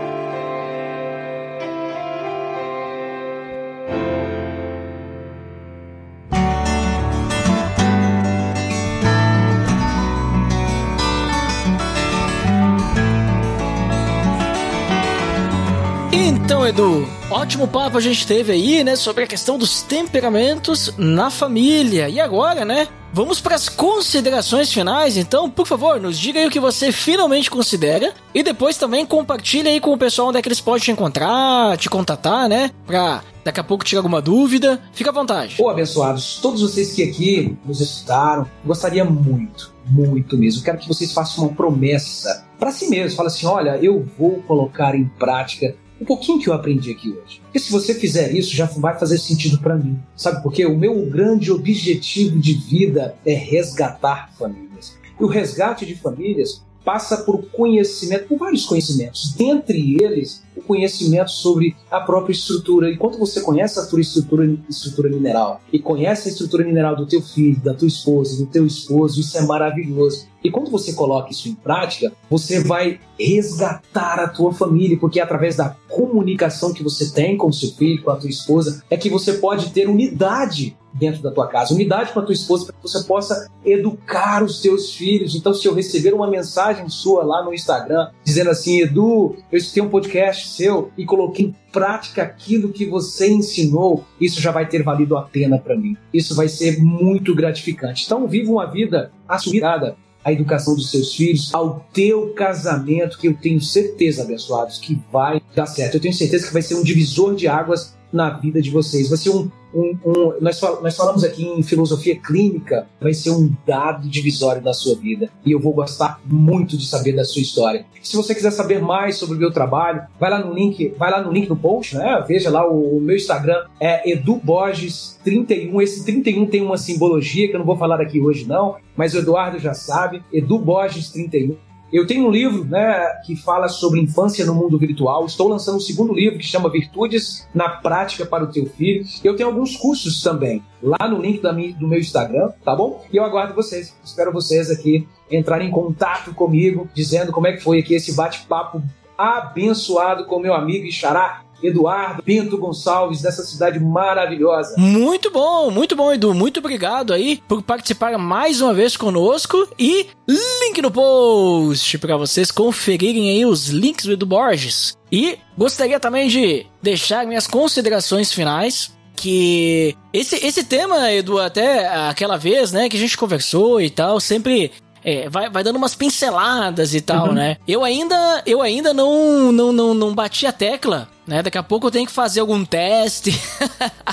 Speaker 1: Edu, ótimo papo a gente teve aí, né, sobre a questão dos temperamentos na família. E agora, né, vamos para as considerações finais. Então, por favor, nos diga aí o que você finalmente considera e depois também compartilha aí com o pessoal onde é que eles podem te encontrar, te contatar, né, para daqui a pouco tirar alguma dúvida. Fica à vontade.
Speaker 2: Ô, abençoados, todos vocês que aqui nos escutaram, gostaria muito, muito mesmo. Quero que vocês façam uma promessa para si mesmo. Fala assim: olha, eu vou colocar em prática um pouquinho que eu aprendi aqui hoje. Porque se você fizer isso, já vai fazer sentido para mim. Sabe por quê? O meu grande objetivo de vida é resgatar famílias. E o resgate de famílias passa por conhecimento, por vários conhecimentos. Dentre eles, o conhecimento sobre a própria estrutura. Enquanto você conhece a tua estrutura, estrutura mineral e conhece a estrutura mineral do teu filho, da tua esposa, do teu esposo, isso é maravilhoso. E quando você coloca isso em prática, você vai resgatar a tua família, porque é através da comunicação que você tem com o seu filho, com a tua esposa, é que você pode ter unidade dentro da tua casa, unidade com a tua esposa para que você possa educar os teus filhos. Então, se eu receber uma mensagem sua lá no Instagram dizendo assim, Edu, eu escutei um podcast seu e coloquei em prática aquilo que você ensinou, isso já vai ter valido a pena para mim. Isso vai ser muito gratificante. Então, viva uma vida assumida à educação dos seus filhos, ao teu casamento, que eu tenho certeza, abençoados, que vai dar certo. Eu tenho certeza que vai ser um divisor de águas na vida de vocês. Vai ser um. um, um nós, fal nós falamos aqui em filosofia clínica, vai ser um dado divisório da sua vida. E eu vou gostar muito de saber da sua história. Se você quiser saber mais sobre o meu trabalho, vai lá no link, vai lá no link no post, né? Veja lá o, o meu Instagram é eduborges31. Esse 31 tem uma simbologia que eu não vou falar aqui hoje, não, mas o Eduardo já sabe, eduborges31. Eu tenho um livro né, que fala sobre infância no mundo virtual. Estou lançando um segundo livro que chama Virtudes na Prática para o Teu Filho. Eu tenho alguns cursos também lá no link da minha, do meu Instagram, tá bom? E eu aguardo vocês. Espero vocês aqui entrarem em contato comigo, dizendo como é que foi aqui esse bate-papo abençoado com meu amigo Ixará Eduardo Pinto Gonçalves, dessa cidade maravilhosa.
Speaker 1: Muito bom, muito bom, Edu. Muito obrigado aí por participar mais uma vez conosco. E link no post para vocês conferirem aí os links do Edu Borges. E gostaria também de deixar minhas considerações finais que esse, esse tema, Edu, até aquela vez, né, que a gente conversou e tal, sempre é, vai, vai dando umas pinceladas e tal, uhum. né? Eu ainda, eu ainda não, não, não, não bati a tecla, né? Daqui a pouco eu tenho que fazer algum teste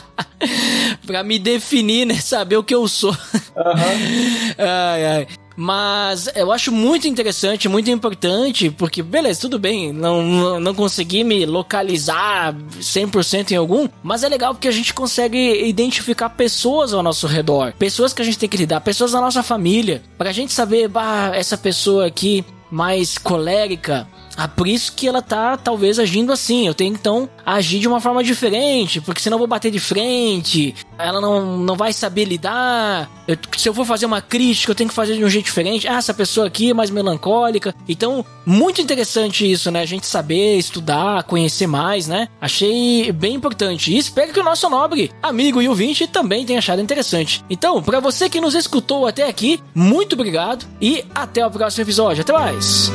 Speaker 1: pra me definir, né? Saber o que eu sou. Uhum. ai, ai. Mas eu acho muito interessante, muito importante, porque, beleza, tudo bem, não, não consegui me localizar 100% em algum, mas é legal porque a gente consegue identificar pessoas ao nosso redor, pessoas que a gente tem que lidar, pessoas da nossa família, pra gente saber, bah, essa pessoa aqui mais colérica, ah, por isso que ela tá talvez agindo assim. Eu tenho então agir de uma forma diferente, porque senão eu vou bater de frente. Ela não, não vai saber lidar. Eu, se eu for fazer uma crítica, eu tenho que fazer de um jeito diferente. Ah, essa pessoa aqui é mais melancólica. Então, muito interessante isso, né? A gente saber, estudar, conhecer mais, né? Achei bem importante. E espero que o nosso nobre amigo e ouvinte também tenha achado interessante. Então, para você que nos escutou até aqui, muito obrigado e até o próximo episódio. Até mais!